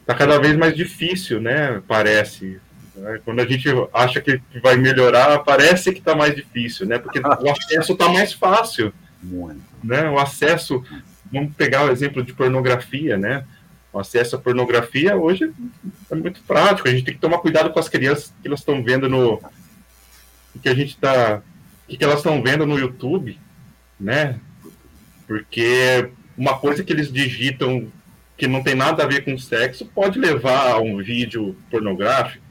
está cada vez mais difícil, né? Parece. Né? Quando a gente acha que vai melhorar, parece que está mais difícil, né? Porque o acesso está mais fácil. Né? O acesso, vamos pegar o exemplo de pornografia, né? O acesso à pornografia hoje é muito prático. A gente tem que tomar cuidado com as crianças que elas estão vendo no. que a gente está. que elas estão vendo no YouTube, né? Porque uma coisa que eles digitam que não tem nada a ver com sexo pode levar a um vídeo pornográfico.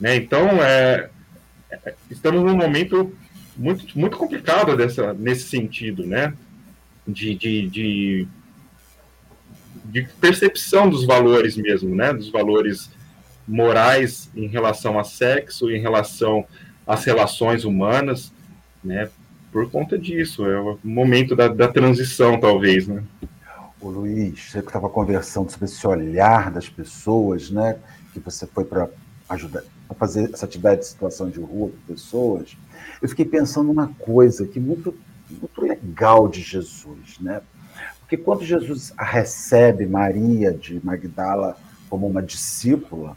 Né? Então, é, é, estamos num momento muito, muito complicado dessa, nesse sentido, né? De, de, de, de percepção dos valores mesmo, né? Dos valores morais em relação a sexo, em relação às relações humanas, né? Por conta disso, é o momento da, da transição, talvez, né? O Luiz, você estava conversando sobre esse olhar das pessoas, né? Que você foi para ajudar a fazer essa atividade de situação de rua com pessoas. Eu fiquei pensando numa coisa que muito, muito legal de Jesus, né? Porque quando Jesus recebe Maria de Magdala como uma discípula,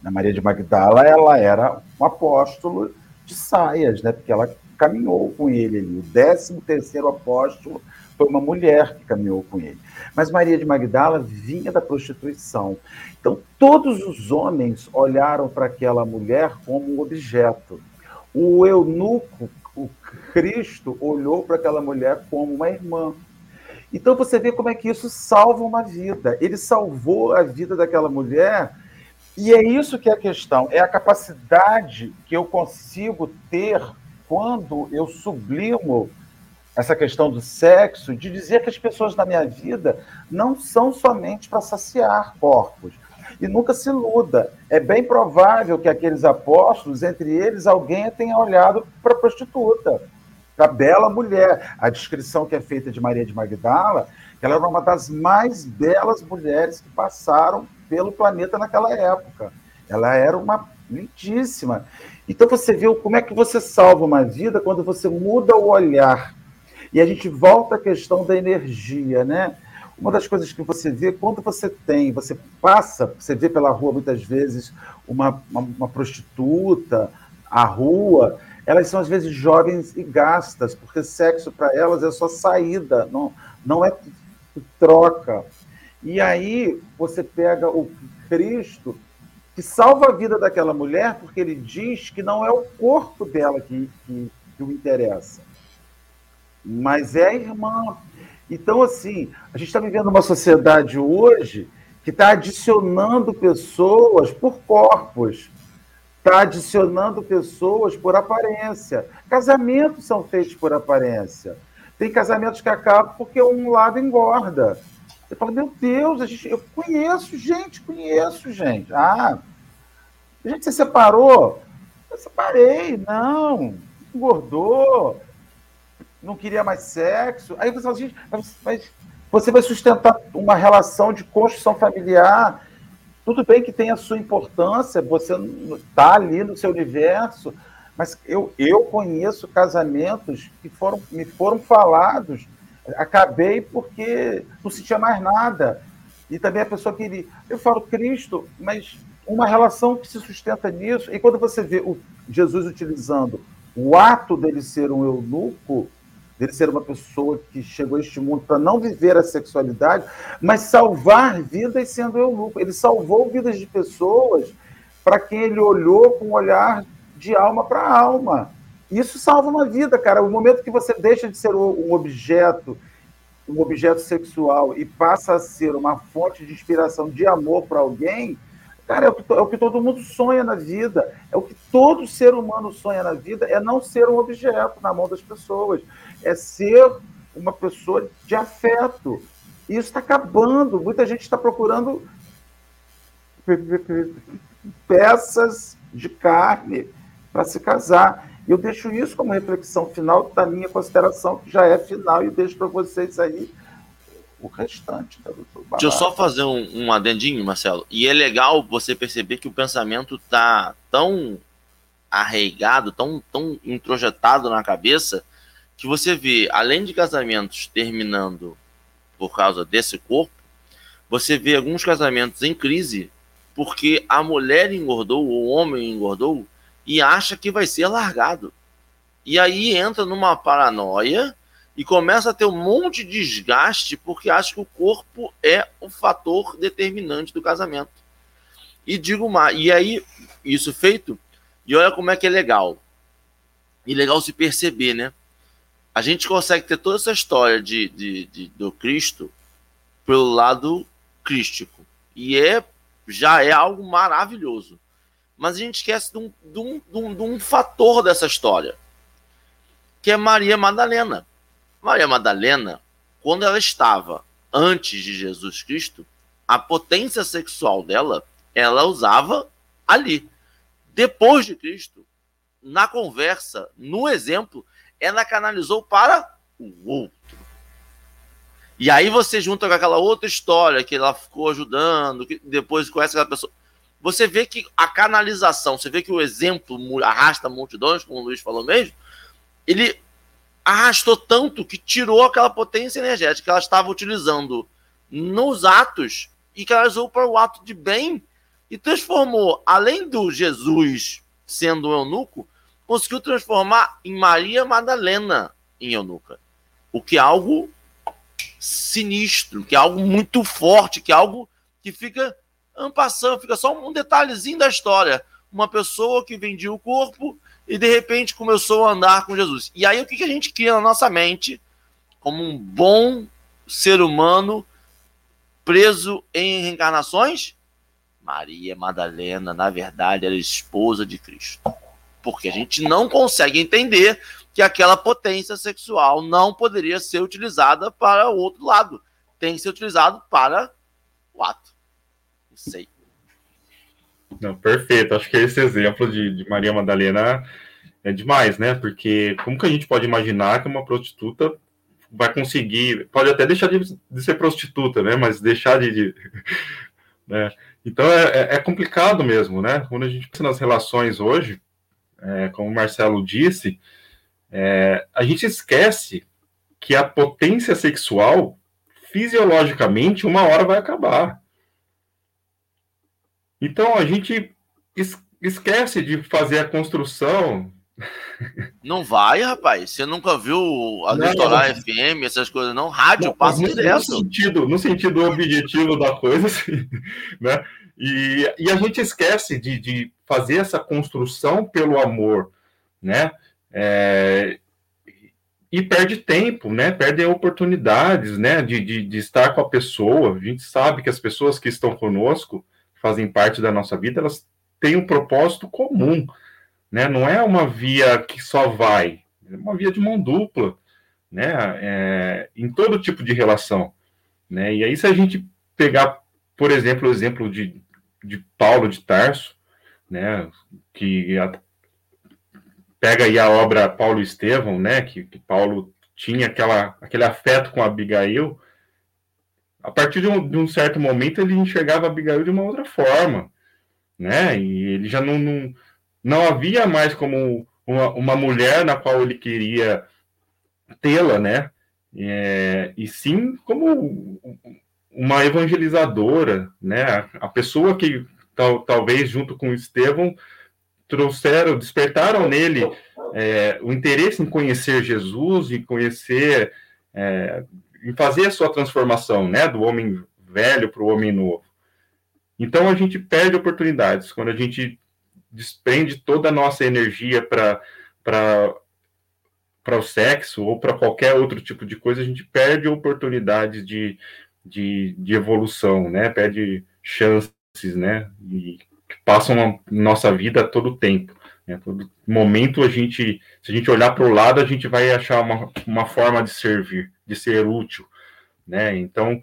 né? Maria de Magdala ela era um apóstolo de saias, né? Porque ela caminhou com ele ali, o 13 terceiro apóstolo foi uma mulher que caminhou com ele. Mas Maria de Magdala vinha da prostituição. Então, todos os homens olharam para aquela mulher como um objeto. O eunuco, o Cristo, olhou para aquela mulher como uma irmã. Então, você vê como é que isso salva uma vida. Ele salvou a vida daquela mulher. E é isso que é a questão, é a capacidade que eu consigo ter quando eu sublimo essa questão do sexo, de dizer que as pessoas na minha vida não são somente para saciar corpos. E nunca se iluda. É bem provável que aqueles apóstolos, entre eles, alguém tenha olhado para a prostituta, para a bela mulher. A descrição que é feita de Maria de Magdala, ela era uma das mais belas mulheres que passaram pelo planeta naquela época. Ela era uma lindíssima. Então você viu como é que você salva uma vida quando você muda o olhar e a gente volta à questão da energia, né? Uma das coisas que você vê, quando você tem, você passa, você vê pela rua muitas vezes uma, uma, uma prostituta, a rua, elas são às vezes jovens e gastas, porque sexo para elas é só saída, não, não é troca. E aí você pega o Cristo que salva a vida daquela mulher, porque ele diz que não é o corpo dela que, que, que o interessa mas é a irmã. Então, assim, a gente está vivendo uma sociedade hoje que está adicionando pessoas por corpos. Está adicionando pessoas por aparência. Casamentos são feitos por aparência. Tem casamentos que acabam porque um lado engorda. Você fala, meu Deus, a gente, eu conheço gente, conheço gente. Ah, a gente se separou? Eu separei, não, engordou, não queria mais sexo. Aí você fala, gente, mas você vai sustentar uma relação de construção familiar. Tudo bem que tem a sua importância, você está ali no seu universo, mas eu, eu conheço casamentos que foram, me foram falados acabei porque não sentia mais nada. E também a pessoa queria. Eu falo Cristo, mas uma relação que se sustenta nisso. E quando você vê o Jesus utilizando o ato dele ser um eunuco, dele ser uma pessoa que chegou a este mundo para não viver a sexualidade, mas salvar vidas sendo eunuco. Ele salvou vidas de pessoas para quem ele olhou com um olhar de alma para alma. Isso salva uma vida, cara. O momento que você deixa de ser um objeto, um objeto sexual e passa a ser uma fonte de inspiração, de amor para alguém, cara, é o, que, é o que todo mundo sonha na vida. É o que todo ser humano sonha na vida, é não ser um objeto na mão das pessoas. É ser uma pessoa de afeto. E isso está acabando. Muita gente está procurando peças de carne para se casar. Eu deixo isso como reflexão final da minha consideração, que já é final, e deixo para vocês aí o restante. Tá, Deixa eu só fazer um, um adendinho, Marcelo. E é legal você perceber que o pensamento está tão arraigado, tão, tão introjetado na cabeça, que você vê, além de casamentos terminando por causa desse corpo, você vê alguns casamentos em crise porque a mulher engordou, ou o homem engordou, e acha que vai ser largado. E aí entra numa paranoia e começa a ter um monte de desgaste porque acha que o corpo é o fator determinante do casamento. E digo mais, e aí, isso feito, e olha como é que é legal. E legal se perceber, né? A gente consegue ter toda essa história de, de, de do Cristo pelo lado crístico. E é já é algo maravilhoso mas a gente esquece de um, de um, de um, de um fator dessa história, que é Maria Madalena. Maria Madalena, quando ela estava antes de Jesus Cristo, a potência sexual dela, ela usava ali. Depois de Cristo, na conversa, no exemplo, ela canalizou para o outro. E aí você junta com aquela outra história que ela ficou ajudando, que depois conhece aquela pessoa você vê que a canalização, você vê que o exemplo arrasta multidões, como o Luiz falou mesmo, ele arrastou tanto que tirou aquela potência energética que ela estava utilizando nos atos e canalizou para o ato de bem e transformou, além do Jesus sendo um eunuco, conseguiu transformar em Maria Madalena em eunuca. O que é algo sinistro, que é algo muito forte, que é algo que fica ampassando, fica só um detalhezinho da história. Uma pessoa que vendia o corpo e de repente começou a andar com Jesus. E aí o que a gente cria na nossa mente como um bom ser humano preso em reencarnações? Maria Madalena, na verdade, era esposa de Cristo. Porque a gente não consegue entender que aquela potência sexual não poderia ser utilizada para o outro lado. Tem que ser utilizado para o ato sei. Não, perfeito. Acho que esse exemplo de, de, Maria Madalena é demais, né? Porque como que a gente pode imaginar que uma prostituta vai conseguir, pode até deixar de, de ser prostituta, né? Mas deixar de. de né? Então é, é, é, complicado mesmo, né? Quando a gente pensa nas relações hoje, é, como o Marcelo disse, é, a gente esquece que a potência sexual, fisiologicamente, uma hora vai acabar. Então a gente esquece de fazer a construção. Não vai, rapaz. Você nunca viu a Litoral FM, essas coisas, não? Rádio, não, passa no, direto. No sentido, no sentido objetivo da coisa, assim, né? E, e a gente esquece de, de fazer essa construção pelo amor, né? É, e perde tempo, né? Perde oportunidades, né? De, de, de estar com a pessoa. A gente sabe que as pessoas que estão conosco, fazem parte da nossa vida, elas tem um propósito comum, né? Não é uma via que só vai, é uma via de mão dupla, né? É, em todo tipo de relação, né? E aí se a gente pegar, por exemplo, o exemplo de, de Paulo de Tarso, né? Que a, pega aí a obra Paulo Estevão, né? Que, que Paulo tinha aquela, aquele afeto com Abigail, a partir de um, de um, certo momento ele enxergava Abigail de uma outra forma, né? E ele já não, não, não havia mais como uma, uma mulher na qual ele queria tê-la, né? É, e sim como uma evangelizadora, né? A pessoa que tal, talvez junto com Estevão trouxeram, despertaram nele é, o interesse em conhecer Jesus e conhecer, é, em fazer a sua transformação, né, do homem velho para o homem novo. Então a gente perde oportunidades quando a gente desprende toda a nossa energia para para o sexo ou para qualquer outro tipo de coisa, a gente perde oportunidades de, de, de evolução, né? Perde chances, né? E que passam a nossa vida todo tempo. Né? Todo momento a gente, se a gente olhar para o lado, a gente vai achar uma, uma forma de servir, de ser útil. Né? Então,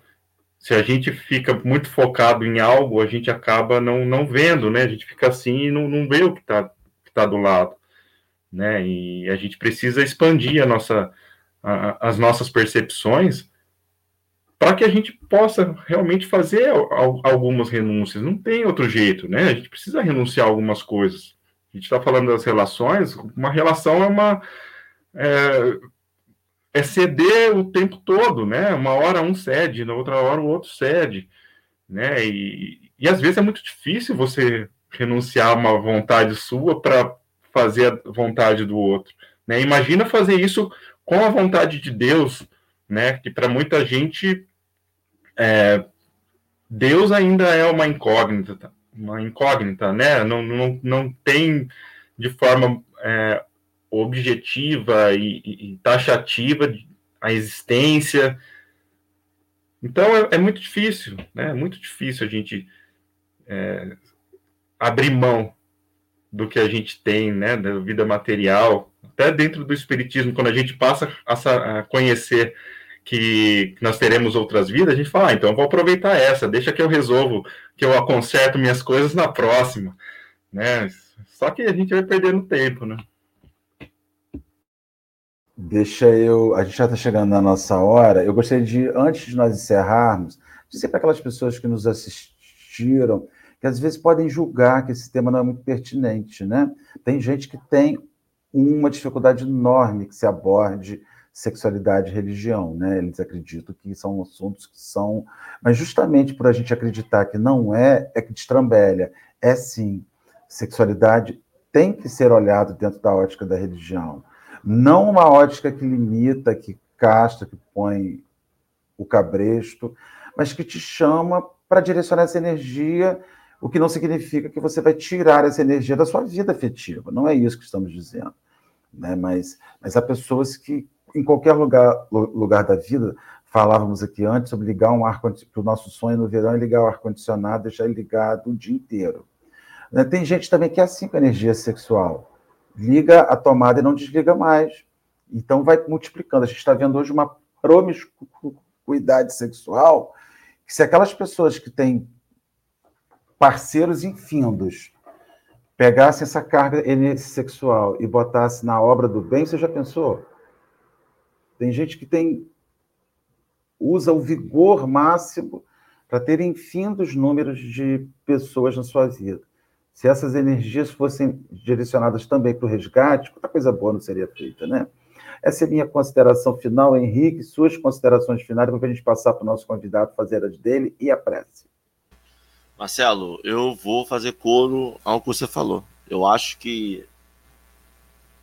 se a gente fica muito focado em algo, a gente acaba não, não vendo, né? A gente fica assim e não, não vê o que está que tá do lado. Né? E a gente precisa expandir a nossa, a, as nossas percepções para que a gente possa realmente fazer algumas renúncias. Não tem outro jeito, né? A gente precisa renunciar a algumas coisas. A gente está falando das relações, uma relação é uma. É, é, ceder o tempo todo, né? Uma hora um cede, na outra hora o outro cede, né? E, e às vezes é muito difícil você renunciar a uma vontade sua para fazer a vontade do outro. Né? Imagina fazer isso com a vontade de Deus, né? Que para muita gente é, Deus ainda é uma incógnita, uma incógnita, né? Não, não, não tem de forma é, objetiva e, e, taxativa a existência. Então é, é, muito difícil, né? É muito difícil a gente é, abrir mão do que a gente tem, né? Da vida material, até dentro do espiritismo, quando a gente passa a, a conhecer que nós teremos outras vidas, a gente fala, ah, então eu vou aproveitar essa, deixa que eu resolvo, que eu conserto minhas coisas na próxima, né? Só que a gente vai perdendo tempo, né? Deixa eu. A gente já está chegando na nossa hora. Eu gostaria de, antes de nós encerrarmos, dizer para aquelas pessoas que nos assistiram, que às vezes podem julgar que esse tema não é muito pertinente, né? Tem gente que tem uma dificuldade enorme que se aborde sexualidade e religião, né? Eles acreditam que são assuntos que são, mas justamente por a gente acreditar que não é, é que destrambelha. É sim, sexualidade tem que ser olhado dentro da ótica da religião, não uma ótica que limita, que castra, que põe o cabresto, mas que te chama para direcionar essa energia, o que não significa que você vai tirar essa energia da sua vida afetiva. Não é isso que estamos dizendo. Né? Mas, mas há pessoas que em qualquer lugar, lugar da vida, falávamos aqui antes sobre ligar um ar condicionado, o nosso sonho no verão é ligar o ar-condicionado, deixar ele ligado o dia inteiro. Né, tem gente também que é assim com a energia sexual. Liga a tomada e não desliga mais. Então vai multiplicando. A gente está vendo hoje uma promiscuidade sexual, que se aquelas pessoas que têm parceiros infindos pegassem essa carga sexual e botassem na obra do bem, você já pensou? Tem gente que tem usa o vigor máximo para ter infindos números de pessoas na sua vida. Se essas energias fossem direcionadas também para o resgate, outra coisa boa não seria feita, né? Essa é a minha consideração final, Henrique. Suas considerações finais, para a gente passar para o nosso convidado fazer as dele e a prece. Marcelo, eu vou fazer coro ao que você falou. Eu acho que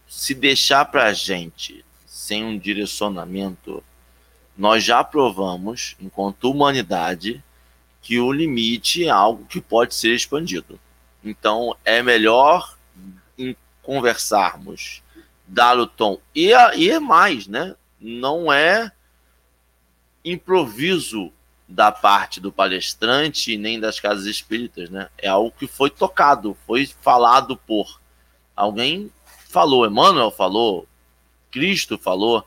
se deixar para a gente sem um direcionamento, nós já provamos, enquanto humanidade, que o limite é algo que pode ser expandido. Então, é melhor conversarmos, dar o tom. E, é mais, né? Não é improviso da parte do palestrante nem das casas espíritas, né? É algo que foi tocado, foi falado por alguém falou, Emmanuel falou, Cristo falou,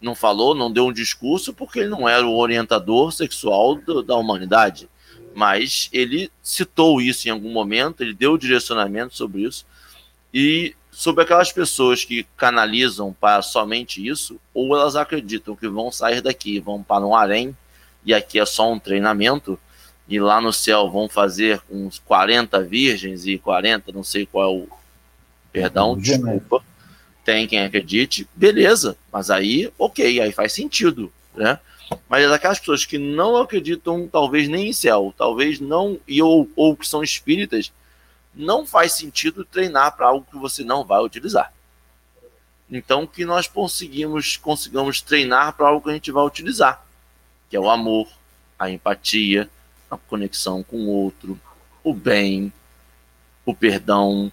não falou, não deu um discurso porque ele não era o orientador sexual do, da humanidade, mas ele citou isso em algum momento, ele deu direcionamento sobre isso e sobre aquelas pessoas que canalizam para somente isso, ou elas acreditam que vão sair daqui, vão para um harém e aqui é só um treinamento, e lá no céu vão fazer uns 40 virgens e 40, não sei qual é o. Perdão, desculpa. Tem quem acredite, beleza, mas aí, ok, aí faz sentido, né? Mas aquelas pessoas que não acreditam, talvez nem em céu, talvez não, e ou, ou que são espíritas, não faz sentido treinar para algo que você não vai utilizar. Então, que nós conseguimos, consigamos treinar para algo que a gente vai utilizar que é o amor, a empatia, a conexão com o outro, o bem, o perdão,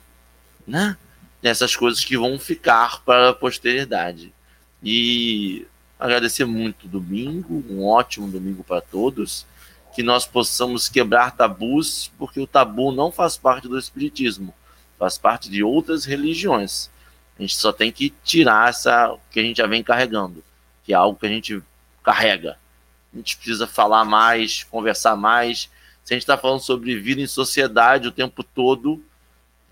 né? Essas coisas que vão ficar para a posteridade. E agradecer muito domingo, um ótimo domingo para todos, que nós possamos quebrar tabus, porque o tabu não faz parte do espiritismo, faz parte de outras religiões. A gente só tem que tirar essa que a gente já vem carregando, que é algo que a gente carrega, a gente precisa falar mais, conversar mais. Se a gente está falando sobre vida em sociedade o tempo todo,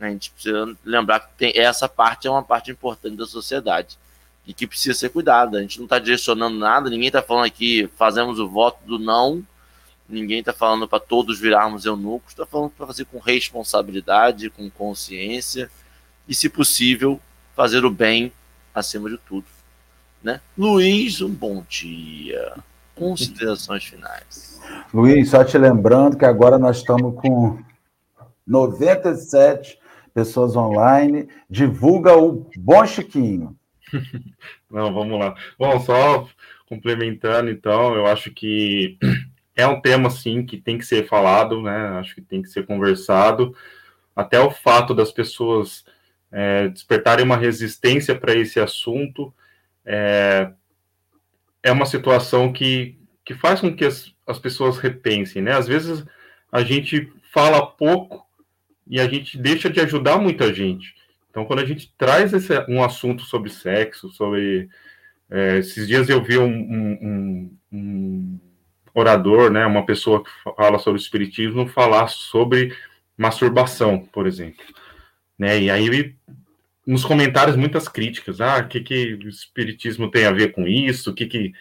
a gente precisa lembrar que tem, essa parte é uma parte importante da sociedade e que precisa ser cuidada. A gente não está direcionando nada, ninguém está falando aqui, fazemos o voto do não, ninguém está falando para todos virarmos eunucos, está falando para fazer com responsabilidade, com consciência e, se possível, fazer o bem acima de tudo. Né? Luiz, um bom dia considerações finais. Luiz, só te lembrando que agora nós estamos com 97 pessoas online. Divulga o Bom Chiquinho. Não, vamos lá. Bom, só complementando, então, eu acho que é um tema, sim, que tem que ser falado, né? Acho que tem que ser conversado. Até o fato das pessoas é, despertarem uma resistência para esse assunto é, é uma situação que, que faz com que as, as pessoas repensem, né? Às vezes a gente fala pouco e a gente deixa de ajudar muita gente. Então, quando a gente traz esse, um assunto sobre sexo, sobre. É, esses dias eu vi um, um, um, orador, né, uma pessoa que fala sobre o espiritismo, falar sobre masturbação, por exemplo. Né, e aí nos comentários muitas críticas. Ah, o que, que o espiritismo tem a ver com isso? O que, que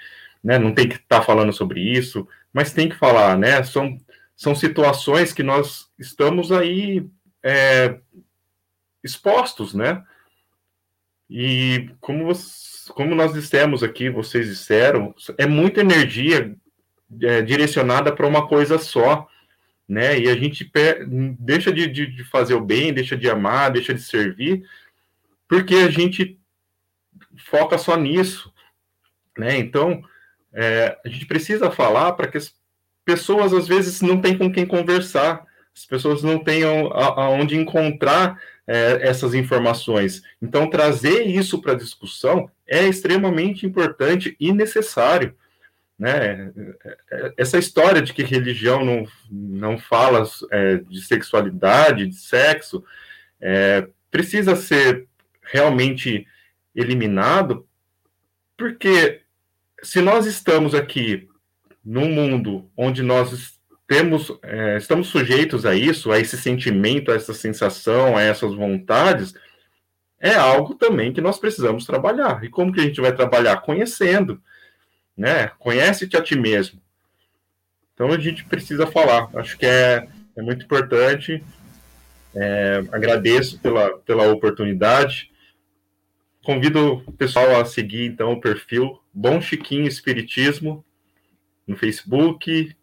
né, não tem que estar tá falando sobre isso? Mas tem que falar, né? São, são situações que nós estamos aí é, expostos, né? E como, você, como nós dissemos aqui, vocês disseram, é muita energia é, direcionada para uma coisa só, né? E a gente deixa de, de, de fazer o bem, deixa de amar, deixa de servir, porque a gente foca só nisso, né? Então, é, a gente precisa falar para que as pessoas às vezes não têm com quem conversar, as pessoas não tenham aonde encontrar é, essas informações. Então, trazer isso para a discussão é extremamente importante e necessário. Né? Essa história de que religião não, não fala é, de sexualidade, de sexo, é, precisa ser realmente eliminado, porque se nós estamos aqui num mundo onde nós temos, é, estamos sujeitos a isso, a esse sentimento, a essa sensação, a essas vontades, é algo também que nós precisamos trabalhar. E como que a gente vai trabalhar? Conhecendo, né? Conhece-te a ti mesmo. Então a gente precisa falar. Acho que é, é muito importante. É, agradeço pela, pela oportunidade. Convido o pessoal a seguir, então, o perfil Bom Chiquinho Espiritismo no Facebook,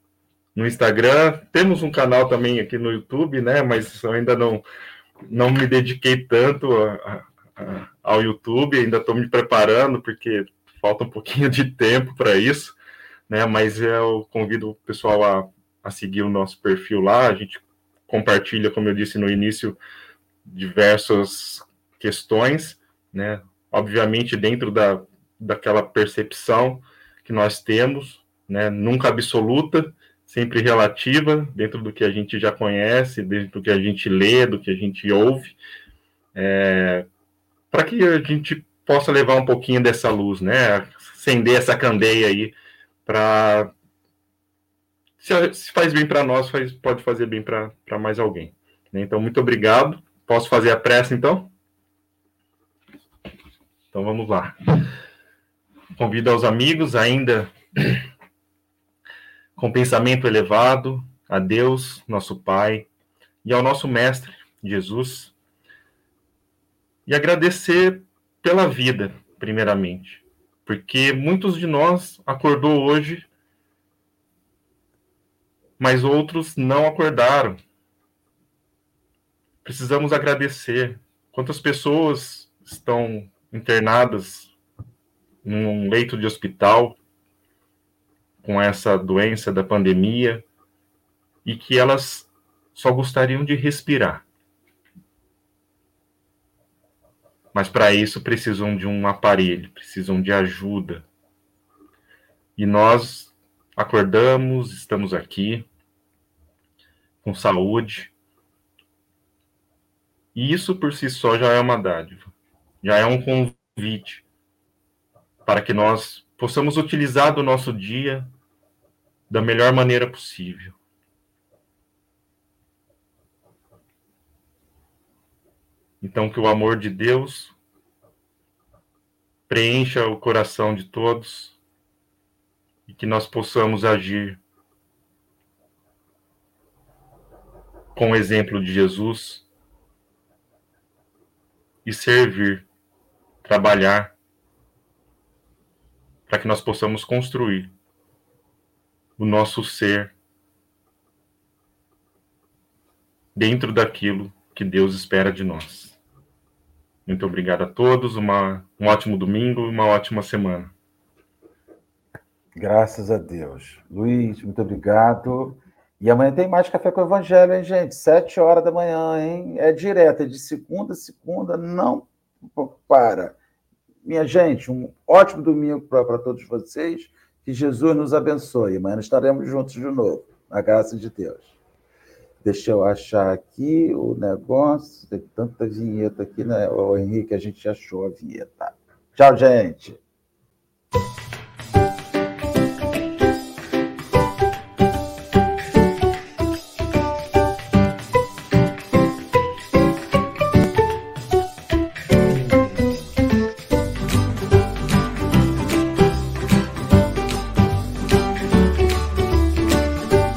no Instagram. Temos um canal também aqui no YouTube, né? Mas eu ainda não, não me dediquei tanto a, a, ao YouTube, ainda estou me preparando, porque falta um pouquinho de tempo para isso, né? Mas eu convido o pessoal a, a seguir o nosso perfil lá. A gente compartilha, como eu disse no início, diversas questões né? Obviamente dentro da, daquela percepção que nós temos, né? Nunca absoluta, sempre relativa, dentro do que a gente já conhece, dentro do que a gente lê, do que a gente ouve, é, para que a gente possa levar um pouquinho dessa luz, né? Acender essa candeia aí para se, faz bem para nós, faz, pode fazer bem para mais alguém. Né? Então, muito obrigado. Posso fazer a pressa, então? Então, vamos lá. Convido aos amigos ainda com pensamento elevado a Deus, nosso Pai, e ao nosso Mestre, Jesus, e agradecer pela vida, primeiramente, porque muitos de nós acordou hoje, mas outros não acordaram. Precisamos agradecer. Quantas pessoas estão internadas num leito de hospital, com essa doença da pandemia e que elas só gostariam de respirar. Mas para isso precisam de um aparelho, precisam de ajuda. E nós acordamos, estamos aqui com saúde. E isso por si só já é uma dádiva, já é um convite para que nós possamos utilizar do nosso dia da melhor maneira possível. Então, que o amor de Deus preencha o coração de todos e que nós possamos agir com o exemplo de Jesus e servir, trabalhar, para que nós possamos construir o nosso ser dentro daquilo que Deus espera de nós. Muito obrigado a todos, uma, um ótimo domingo e uma ótima semana. Graças a Deus. Luiz, muito obrigado. E amanhã tem mais Café com o Evangelho, hein, gente? Sete horas da manhã, hein? É direto, é de segunda a segunda, não para. Minha gente, um ótimo domingo para todos vocês. Que Jesus nos abençoe. Amanhã estaremos juntos de novo, na graça de Deus. Deixa eu achar aqui o negócio. Tem tanta vinheta aqui, né? O Henrique, a gente achou a vinheta. Tchau, gente.